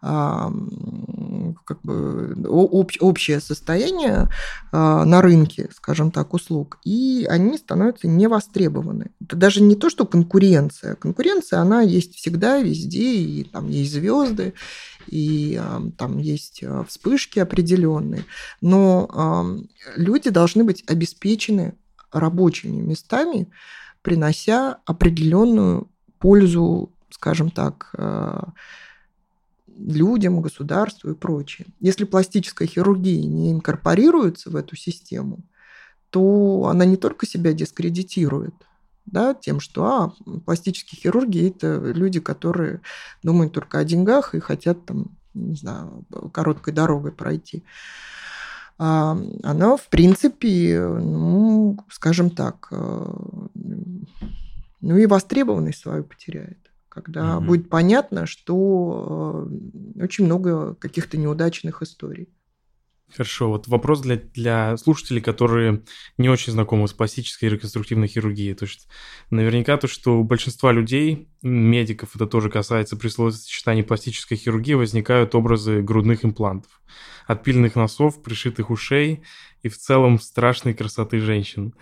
как бы, общее состояние а, на рынке, скажем так, услуг, и они становятся невостребованы. Это даже не то, что конкуренция. Конкуренция, она есть всегда, везде, и там есть звезды, и там есть а, вспышки определенные, но люди должны быть обеспечены рабочими местами, принося определенную пользу, скажем так, э, людям, государству и прочее. Если пластическая хирургия не инкорпорируется в эту систему, то она не только себя дискредитирует, да, тем, что а, пластические хирурги – это люди, которые думают только о деньгах и хотят там, не знаю, короткой дорогой пройти. А, она, в принципе, ну, скажем так, э, ну и востребованность свою потеряет. Когда угу. будет понятно, что э, очень много каких-то неудачных историй. Хорошо, вот вопрос для, для слушателей, которые не очень знакомы с пластической и реконструктивной хирургией. То есть наверняка то, что у большинства людей, медиков, это тоже касается при словосочетании пластической хирургии, возникают образы грудных имплантов, отпиленных носов, пришитых ушей и в целом страшной красоты женщин.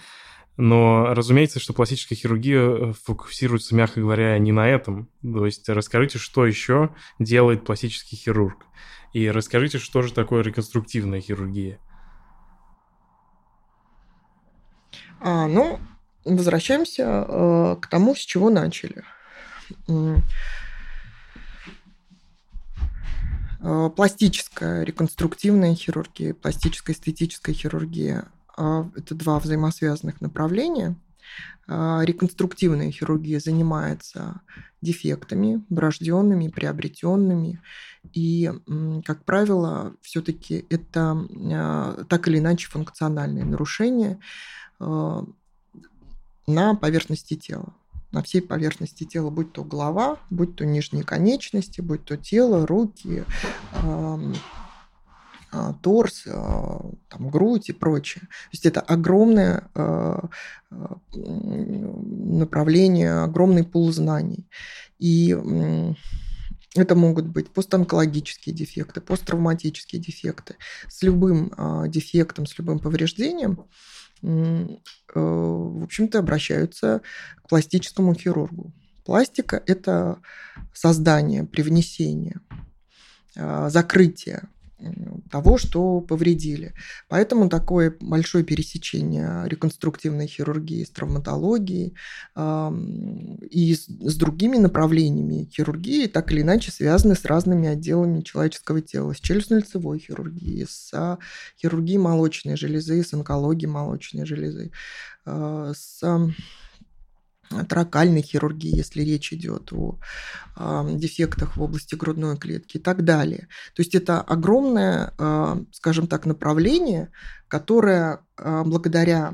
Но разумеется, что пластическая хирургия э, фокусируется, мягко говоря, не на этом. То есть расскажите, что еще делает пластический хирург. И расскажите, что же такое реконструктивная хирургия. А, ну, возвращаемся э, к тому, с чего начали. Э, пластическая реконструктивная хирургия, пластическая эстетическая хирургия это два взаимосвязанных направления. Э, реконструктивная хирургия занимается дефектами, врожденными, приобретенными. И, как правило, все-таки это так или иначе функциональные нарушения на поверхности тела на всей поверхности тела, будь то голова, будь то нижние конечности, будь то тело, руки, торс, э, там, грудь и прочее. То есть это огромное э, направление, огромный пул знаний. И это могут быть постанкологические дефекты, посттравматические дефекты. С любым дефектом, с любым повреждением Э, в общем-то, обращаются к пластическому хирургу. Пластика – это создание, привнесение, а, закрытие того, что повредили. Поэтому такое большое пересечение реконструктивной хирургии с травматологией и с, с другими направлениями хирургии так или иначе связаны с разными отделами человеческого тела, с челюстно-лицевой хирургией, с хирургией молочной железы, с онкологией молочной железы, а, с тракальной хирургии, если речь идет о э, дефектах в области грудной клетки и так далее. То есть это огромное, э, скажем так, направление, которое э, благодаря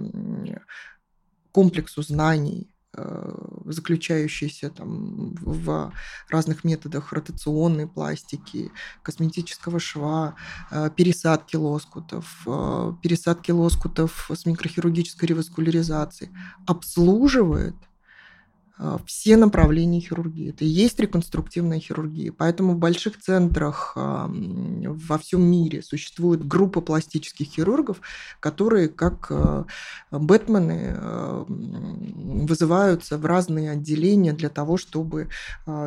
комплексу знаний, заключающийся там в разных методах ротационной пластики, косметического шва, пересадки лоскутов, пересадки лоскутов с микрохирургической реваскуляризацией, обслуживает а, все направления хирургии. Это и есть реконструктивная хирургия. Поэтому в больших центрах во всем мире существует группа пластических хирургов, которые, как а, бэтмены, а, вызываются в разные отделения для того, чтобы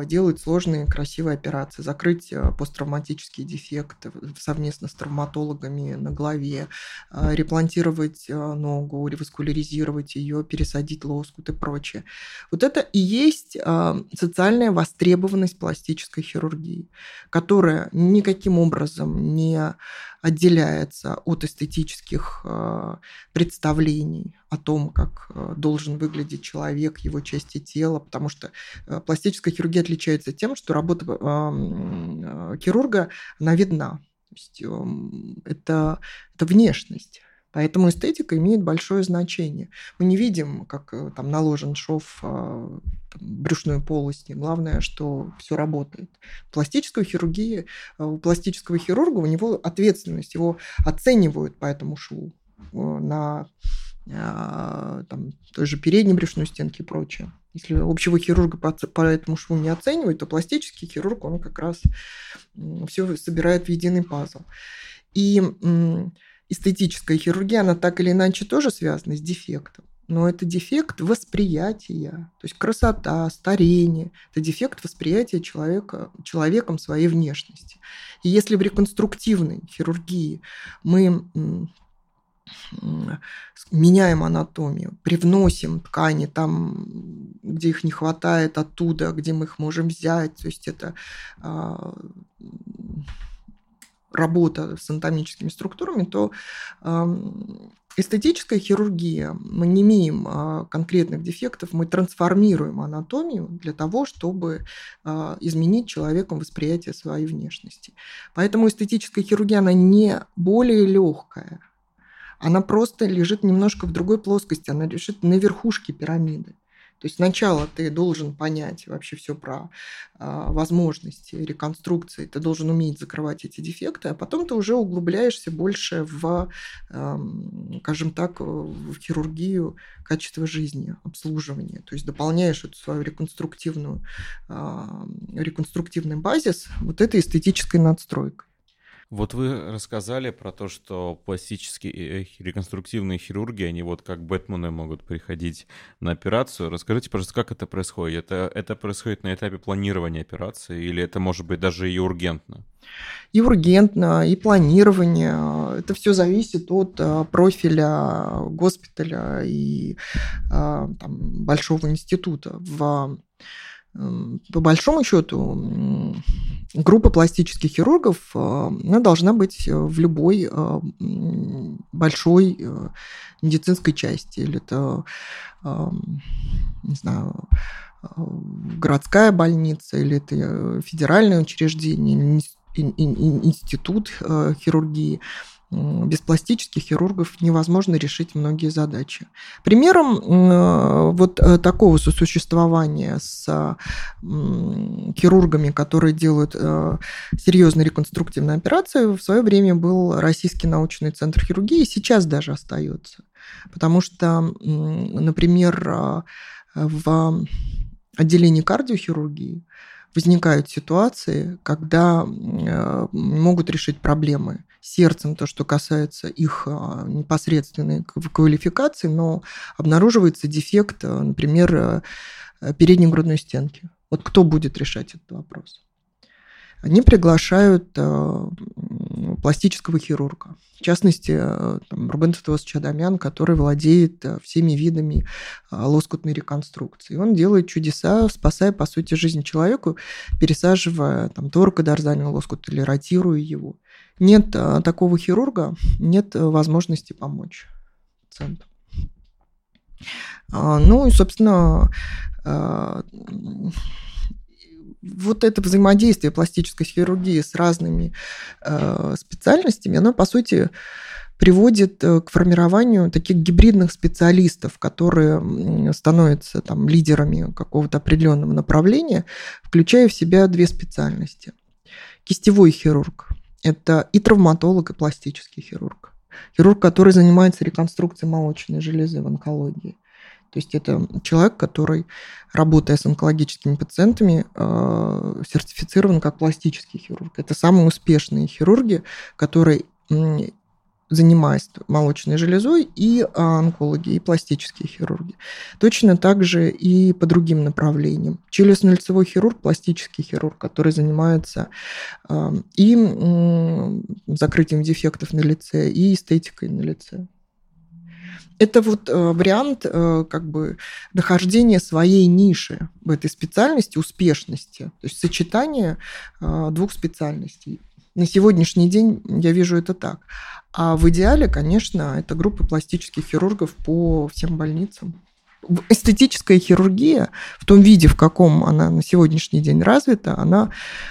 делать сложные красивые операции, закрыть посттравматические дефекты совместно с травматологами на голове, реплантировать ногу, реваскуляризировать ее, пересадить лоскут и прочее. Вот это и есть а, социальная востребованность пластической хирургии, которая никаким образом не отделяется от эстетических а, представлений о том, как а, должен выглядеть человек, его части тела, потому что пластическая хирургия отличается тем, что работа хирурга, она видна. То есть это, это внешность. Поэтому эстетика имеет большое значение. Мы не видим, как э, там наложен шов а, брюшной полости. Главное, что все работает. Пластическую хирургию, э, у пластического хирурга у него ответственность, его оценивают по этому шву э, на а, там, той же передней брюшной стенки и прочее. Если общего хирурга по, по этому шву не оценивают, то пластический хирург, он как раз все собирает в единый пазл. И эстетическая хирургия, она так или иначе тоже связана с дефектом. Но это дефект восприятия, то есть красота, старение. Это дефект восприятия человека, человеком своей внешности. И если в реконструктивной хирургии мы меняем анатомию, привносим ткани там, где их не хватает, оттуда, где мы их можем взять. То есть это а, работа с анатомическими структурами, то эстетическая хирургия, мы не имеем а, конкретных дефектов, мы трансформируем анатомию для того, чтобы а, изменить человеком восприятие своей внешности. Поэтому эстетическая хирургия, она не более легкая, она просто лежит немножко в другой плоскости, она лежит на верхушке пирамиды. То есть сначала ты должен понять вообще все про э, возможности реконструкции, ты должен уметь закрывать эти дефекты, а потом ты уже углубляешься больше в, э, скажем так, в хирургию качества жизни, обслуживания. То есть дополняешь эту свою реконструктивную, э, реконструктивный базис вот этой эстетической надстройкой. Вот вы рассказали про то, что пластические и реконструктивные хирурги, они вот как Бэтмены могут приходить на операцию. Расскажите, пожалуйста, как это происходит? Это, это происходит на этапе планирования операции или это может быть даже и ургентно? И ургентно, и планирование. Это все зависит от а, профиля госпиталя и а, там, большого института. В по большому счету, группа пластических хирургов а, она должна быть в любой а, большой э, медицинской части. Или это, не знаю, городская больница, или это э, федеральное учреждение, или институт э, хирургии без пластических хирургов невозможно решить многие задачи. Примером э, вот э, такого сосуществования с хирургами, которые делают э, серьезные реконструктивные операции, в свое время был Российский научный центр хирургии, сейчас даже остается. Потому что, например, в отделении кардиохирургии возникают ситуации, когда могут решить проблемы сердцем, то, что касается их а, непосредственной квалификации, но обнаруживается дефект, а, например, э, передней грудной стенки. Вот кто будет решать этот вопрос? Они приглашают э, пластического хирурга. В частности, э, там, Рубен Татуас Чадамян, который владеет всеми видами лоскутной реконструкции. Он делает чудеса, спасая, по сути, жизнь человеку, пересаживая там, торкодорзальный лоскут или ротируя его нет такого хирурга, нет э, возможности помочь пациенту. А, ну и, собственно, вот это взаимодействие пластической хирургии с разными специальностями, оно, по сути, приводит э, к формированию таких гибридных специалистов, которые становятся там, лидерами какого-то определенного направления, включая в себя две специальности. Кистевой хирург это и травматолог, и пластический хирург. Хирург, который занимается реконструкцией молочной железы в онкологии. То есть это человек, который, работая с онкологическими пациентами, э, сертифицирован как пластический хирург. Это самые успешные хирурги, которые занимаясь молочной железой, и онкологи, и пластические хирурги. Точно так же и по другим направлениям. Челюстно-лицевой хирург, пластический хирург, который занимается и закрытием дефектов на лице, и эстетикой на лице. Это вот э, вариант э, как бы нахождения своей ниши в этой специальности, успешности, то есть сочетание э, двух специальностей. На сегодняшний день я вижу это так. А в идеале, конечно, это группа пластических хирургов по всем больницам. Эстетическая хирургия в том виде, в каком она на сегодняшний день развита, она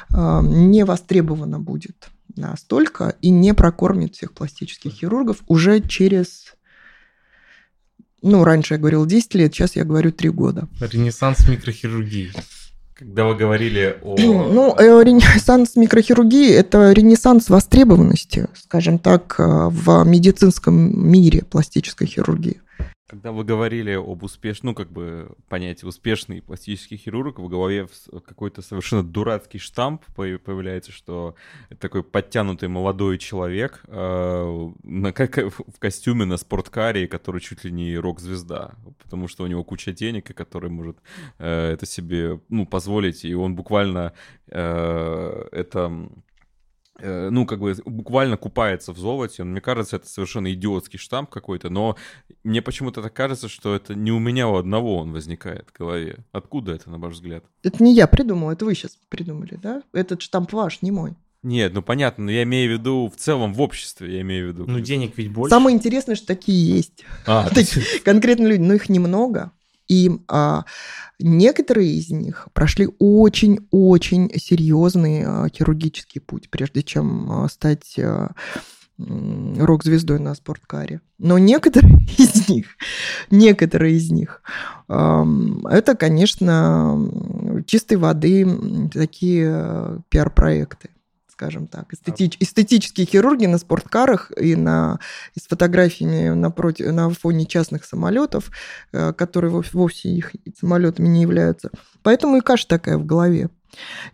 не востребована будет настолько и не прокормит всех пластических хирургов уже через ну, раньше я говорил 10 лет, сейчас я говорю 3 года. Ренессанс микрохирургии. Когда вы говорили о... Ну, э, ренессанс микрохирургии – это ренессанс востребованности, скажем так, э, в медицинском мире пластической хирургии. Когда вы говорили об успешном, ну, как бы понятие успешный пластический хирург, в голове какой-то совершенно дурацкий штамп появляется, что это такой подтянутый молодой человек э, на, как, в костюме на спорткаре, который чуть ли не рок-звезда, потому что у него куча денег, и который может э, это себе ну, позволить, и он буквально э, это ну, как бы буквально купается в золоте. Мне кажется, это совершенно идиотский штамп какой-то, но мне почему-то так кажется, что это не у меня у одного он возникает в голове. Откуда это, на ваш взгляд? Это не я придумал, это вы сейчас придумали, да? Этот штамп ваш, не мой. Нет, ну понятно, но я имею в виду в целом в обществе, я имею в виду. Ну денег ведь больше. Самое интересное, что такие есть. А, конкретно люди, но их немного. И а, некоторые из них прошли очень-очень серьезный а, хирургический путь, прежде чем а, стать а, рок-звездой на спорткаре. Но некоторые из них, некоторые из них, это, конечно, чистой воды такие а, пиар-проекты скажем так. Эстетич, эстетические хирурги на спорткарах и, на, и с фотографиями напротив, на фоне частных самолетов, э, которые вовсе их самолетами не являются. Поэтому и каша такая в голове.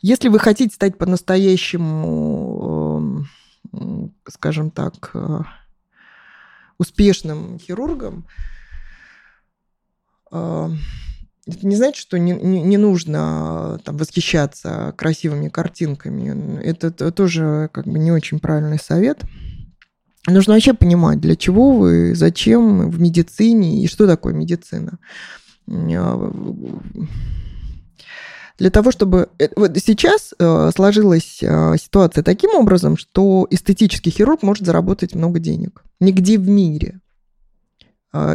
Если вы хотите стать по-настоящему скажем так, э, успешным хирургом, э, это не значит, что не, не, не нужно там, восхищаться красивыми картинками. Это, это тоже как бы не очень правильный совет. Нужно вообще понимать, для чего вы, зачем в медицине и что такое медицина. А, для того, чтобы... Э, вот сейчас э, сложилась э, ситуация таким образом, что эстетический хирург может заработать много денег. Нигде в мире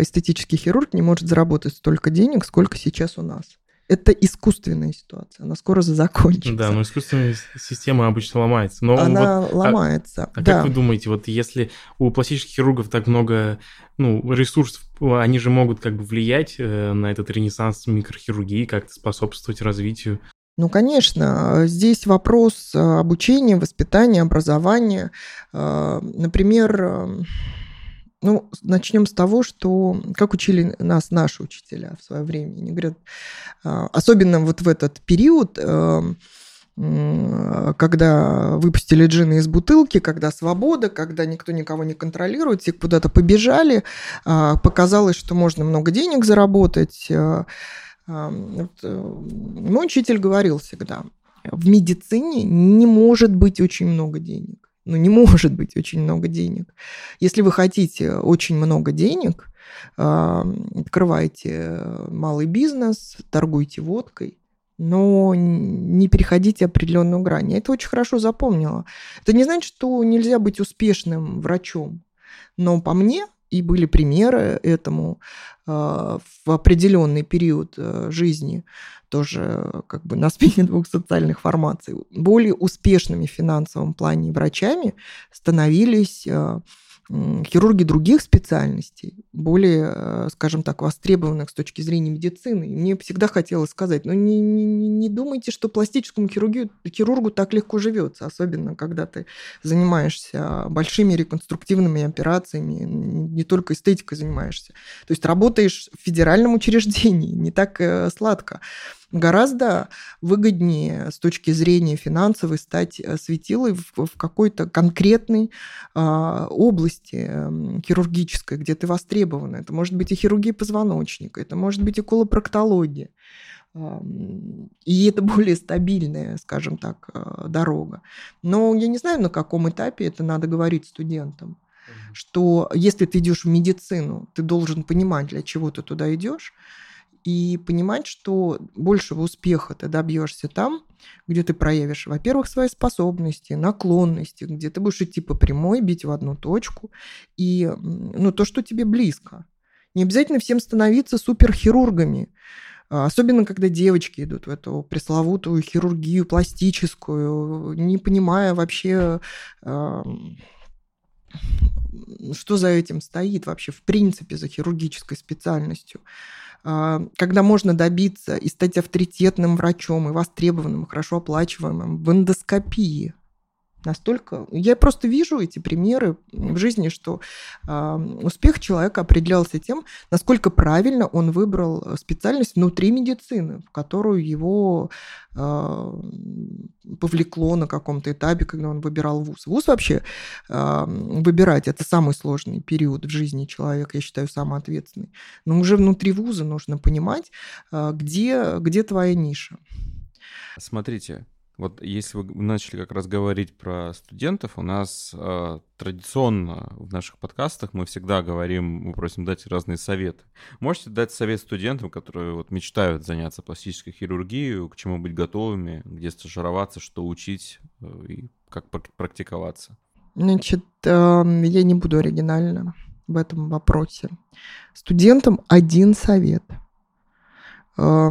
эстетический хирург не может заработать столько денег, сколько сейчас у нас это искусственная ситуация, она скоро закончится. Да, но искусственная система обычно ломается. Но она вот, ломается. А, а да. как вы думаете, вот если у пластических хирургов так много ну, ресурсов, они же могут как бы влиять э, на этот ренессанс микрохирургии, как-то способствовать развитию? Ну, конечно, здесь вопрос обучения, воспитания, образования. Например, ну, начнем с того, что как учили нас наши учителя в свое время. Они говорят, а, особенно вот в этот период, эм, когда выпустили джины из бутылки, когда свобода, когда никто никого не контролирует, все куда-то побежали, а, показалось, что можно много денег заработать. Э, вот, э, мой учитель говорил всегда, в медицине не может быть очень много денег ну, не может быть очень много денег. Если вы хотите очень много денег, открывайте малый бизнес, торгуйте водкой, но не переходите определенную грань. Я это очень хорошо запомнила. Это не значит, что нельзя быть успешным врачом. Но по мне, и были примеры этому в определенный период э, жизни, тоже как бы на смене двух социальных формаций, более успешными в финансовом плане врачами становились э, хирурги других специальностей, более, э, скажем так, востребованных с точки зрения медицины. И мне всегда хотелось сказать, ну не, не, не думайте, что пластическому хирургию, хирургу так легко живется, особенно когда ты занимаешься большими реконструктивными операциями, не только эстетикой занимаешься. То есть работаешь в федеральном учреждении, не так э, сладко гораздо выгоднее с точки зрения финансовой стать э, светилой в, в какой-то конкретной а, области э, хирургической, где ты востребована. Это может быть и хирургия позвоночника, это может быть и колопроктология. И это более стабильная, скажем так, э, дорога. Но я не знаю, на каком этапе это надо говорить студентам что если ты идешь в медицину, ты должен понимать, для чего ты туда идешь, и понимать, что большего успеха ты добьешься там, где ты проявишь, во-первых, свои способности, наклонности, где ты будешь идти по прямой, бить в одну точку, и ну, то, что тебе близко. Не обязательно всем становиться суперхирургами, а, Особенно, когда девочки идут в эту пресловутую хирургию пластическую, не понимая вообще, что за этим стоит вообще в принципе за хирургической специальностью. А, когда можно добиться и стать авторитетным врачом, и востребованным, хорошо оплачиваемым в эндоскопии настолько... Я просто вижу эти примеры в жизни, что э, успех человека определялся тем, насколько правильно он выбрал э, специальность внутри медицины, в которую его э, повлекло на каком-то этапе, когда он выбирал вуз. Вуз вообще э, выбирать – это самый сложный период в жизни человека, я считаю, самый ответственный. Но уже внутри вуза нужно понимать, э, где, где твоя ниша. Смотрите, вот если вы начали как раз говорить про студентов, у нас э, традиционно в наших подкастах мы всегда говорим, мы просим дать разные советы. Можете дать совет студентам, которые вот мечтают заняться пластической хирургией, к чему быть готовыми, где стажироваться, что учить э, и как практиковаться? Значит, э, я не буду оригинальна в этом вопросе. Студентам один совет. Э,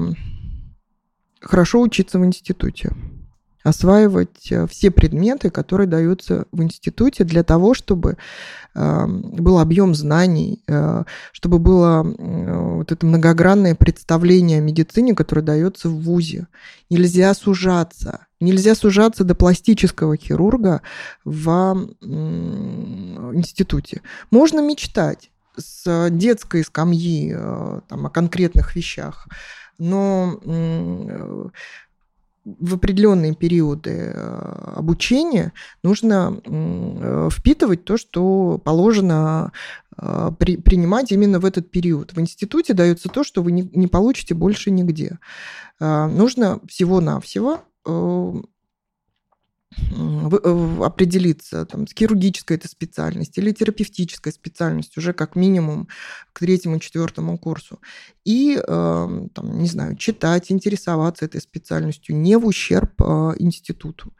хорошо учиться в институте осваивать э, все предметы, которые даются в институте для того, чтобы эм, был объем знаний, э, чтобы было вот это многогранное представление о медицине, которое дается в ВУЗе. Нельзя сужаться. Нельзя сужаться до пластического хирурга в институте. Можно мечтать с детской скамьи э, там, о конкретных вещах, но в определенные периоды обучения нужно впитывать то, что положено при, принимать именно в этот период. В институте дается то, что вы не, не получите больше нигде. Нужно всего-навсего Э, определиться там, с хирургической это специальностью или терапевтической специальностью уже как минимум к третьему, четвертому курсу. И, э, там, не знаю, читать, интересоваться этой специальностью не в ущерб э, институту.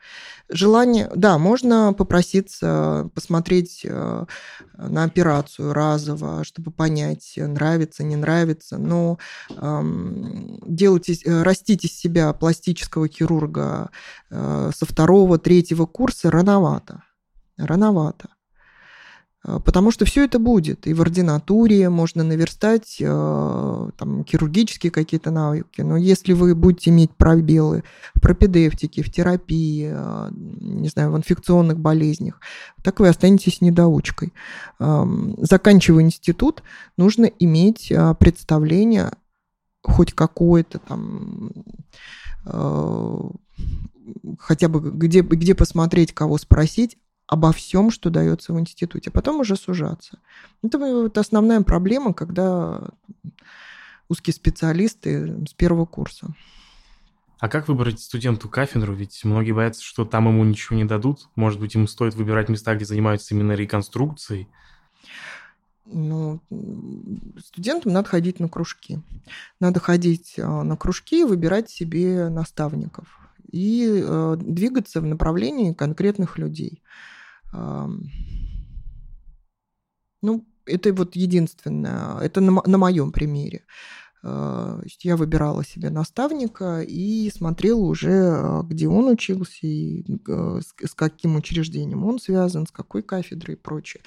Желание, да, можно попроситься посмотреть э, на операцию разово, чтобы понять, нравится, не нравится, но э, делать, растить из себя пластического хирурга э, со второго, третьего курса рановато. Рановато. А, потому что все это будет. И в ординатуре можно наверстать э, там, хирургические какие-то навыки. Но если вы будете иметь пробелы в пропедевтике, в терапии, э, не знаю, в инфекционных болезнях, так вы останетесь недоучкой. Заканчивая институт, нужно иметь э, представление хоть какое-то там хотя бы где, где посмотреть, кого спросить обо всем, что дается в институте, потом уже сужаться. Это вот основная проблема, когда узкие специалисты с первого курса. А как выбрать студенту кафедру? Ведь многие боятся, что там ему ничего не дадут. Может быть, им стоит выбирать места, где занимаются именно реконструкцией? Ну, студентам надо ходить на кружки. Надо ходить а, на кружки и выбирать себе наставников и э, двигаться в направлении конкретных людей. Э, ну, это вот единственное, это на, на моем примере. Э, я выбирала себе наставника и смотрела уже, э, где он учился, и э, с каким учреждением он связан, с какой кафедрой и прочее.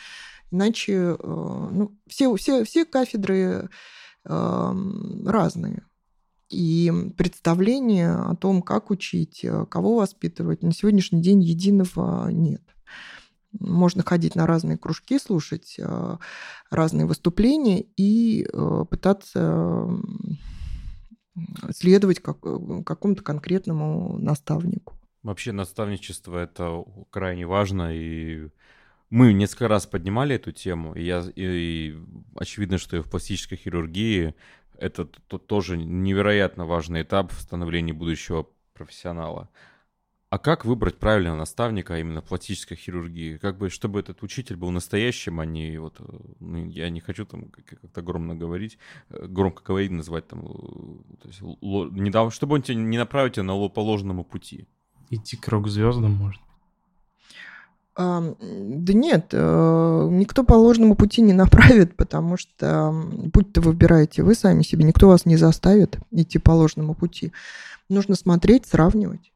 Иначе ну, все, все, все кафедры разные. И представление о том, как учить, э, кого воспитывать, на сегодняшний день единого нет. Можно ходить на разные кружки, слушать э, разные выступления и э, пытаться следовать как, какому-то конкретному наставнику. Вообще наставничество это крайне важно, и мы несколько раз поднимали эту тему, и, я, и очевидно, что и в пластической хирургии это тоже невероятно важный этап в становлении будущего профессионала. А как выбрать правильного наставника именно пластической хирургии? Как бы, чтобы этот учитель был настоящим, а не вот... Э, ну, я не хочу там как-то громко говорить, э, громко говорить, называть там... Э, то есть, не дал, чтобы он тебя не направил тебя на положенному пути. Идти к рок-звездам, может да нет, э, никто по ложному пути не направит, потому что путь-то выбираете вы сами себе, никто вас не заставит идти по ложному пути. Нужно смотреть, сравнивать.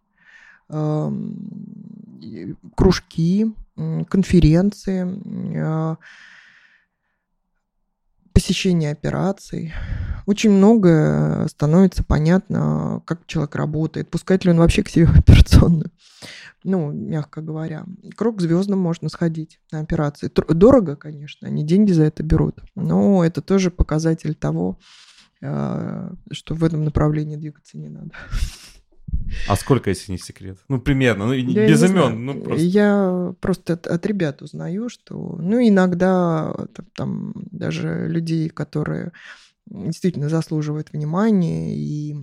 Кружки, конференции, а, посещение операций. Очень много становится понятно, как человек работает, пускает ли он вообще к себе в операционную ну, мягко говоря. Круг звездным можно сходить на операции. Дорого, конечно, они деньги за это берут, но это тоже показатель того, а, что в этом направлении двигаться не надо. А сколько, если не секрет? Ну, примерно, ну, я без имен. Ну, просто. Я просто от, от ребят узнаю, что, ну, иногда там даже людей, которые действительно заслуживают внимания, и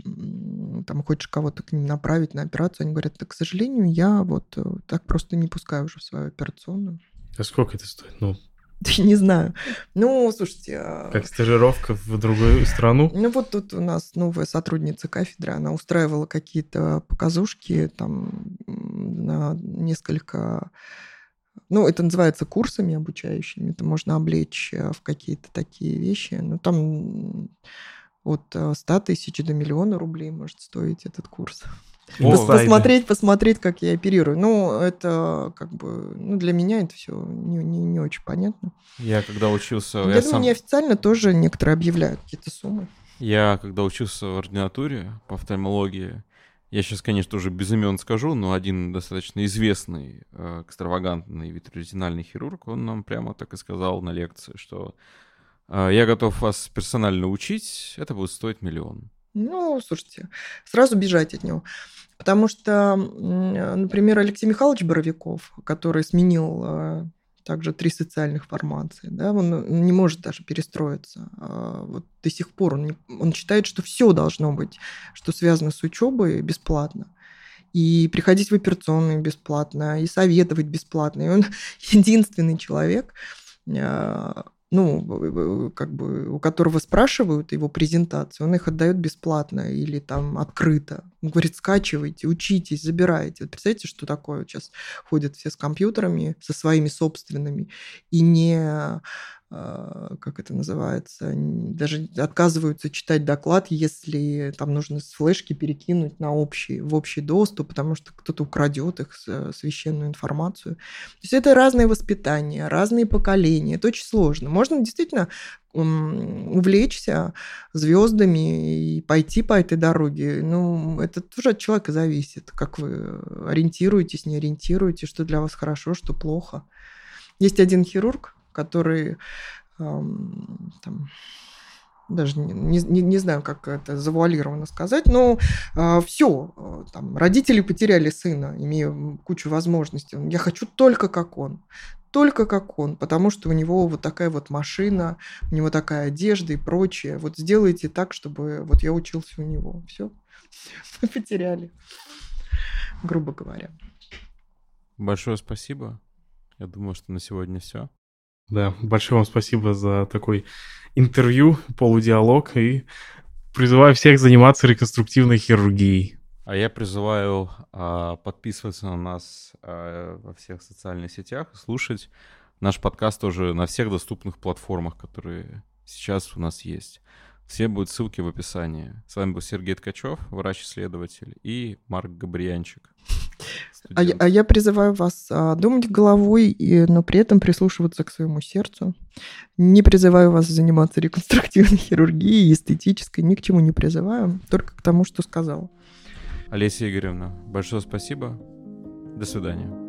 там хочешь кого-то к ним направить на операцию, они говорят, да, к сожалению, я вот э, так просто не пускаю уже в свою операционную. А сколько это стоит? Ну, не знаю. Ну, слушайте... А как стажировка в другую страну? Ну, вот тут у нас новая сотрудница кафедры, она устраивала какие-то показушки там на несколько ну, это называется курсами обучающими. Это можно облечь э, в какие-то такие вещи. Ну, там от 100 э, тысяч до миллиона рублей может стоить этот курс. О, Пос- посмотреть, посмотреть, как я оперирую. Ну, это как бы, ну, для меня это все не, не, не очень понятно. Я когда учился... Я, я думаю, сам... неофициально тоже некоторые объявляют какие-то суммы. Я когда учился в ординатуре по офтальмологии, я сейчас, конечно, уже без имен скажу, но один достаточно известный э, экстравагантный витрезинальный хирург, он нам прямо так и сказал на лекции, что э, я готов вас персонально учить, это будет стоить миллион. Ну, слушайте, сразу бежать от него. Потому что, например, Алексей Михайлович Боровиков, который сменил э, также три социальных формации, да, он не может даже перестроиться. А вот до сих пор он, он считает, что все должно быть, что связано с учебой, бесплатно. И приходить в операционную бесплатно, и советовать бесплатно. И он единственный человек, а, ну, как бы, у которого спрашивают его презентации, он их отдает бесплатно или там открыто. Он говорит, скачивайте, учитесь, забирайте. Вот представляете, что такое? сейчас ходят все с компьютерами, со своими собственными, и не как это называется, даже отказываются читать доклад, если там нужно с флешки перекинуть на общий, в общий доступ, потому что кто-то украдет их священную информацию. То есть это разное воспитание, разные поколения, это очень сложно. Можно действительно увлечься звездами и пойти по этой дороге. Ну, это тоже от человека зависит, как вы ориентируетесь, не ориентируетесь, что для вас хорошо, что плохо. Есть один хирург, который там, даже не, не, не знаю, как это завуалированно сказать, но а, все, э, там, родители потеряли сына, имея кучу возможностей. Я хочу только как он, только как он, потому что у него вот такая вот машина, у него такая одежда и прочее. Вот сделайте так, чтобы вот я учился у него. Все, потеряли, грубо говоря. Большое спасибо. Я думаю, что на сегодня все. Да, большое вам спасибо за такой интервью, полудиалог, и призываю всех заниматься реконструктивной хирургией. А я призываю а, подписываться на нас а, во всех социальных сетях, слушать наш подкаст тоже на всех доступных платформах, которые сейчас у нас есть. Все будут ссылки в описании. С вами был Сергей Ткачев, врач-исследователь, и Марк Габриянчик. А я, а я призываю вас а, думать головой, но при этом прислушиваться к своему сердцу. Не призываю вас заниматься реконструктивной хирургией, эстетической, ни к чему не призываю, только к тому, что сказал. Олеся Игоревна, большое спасибо. До свидания.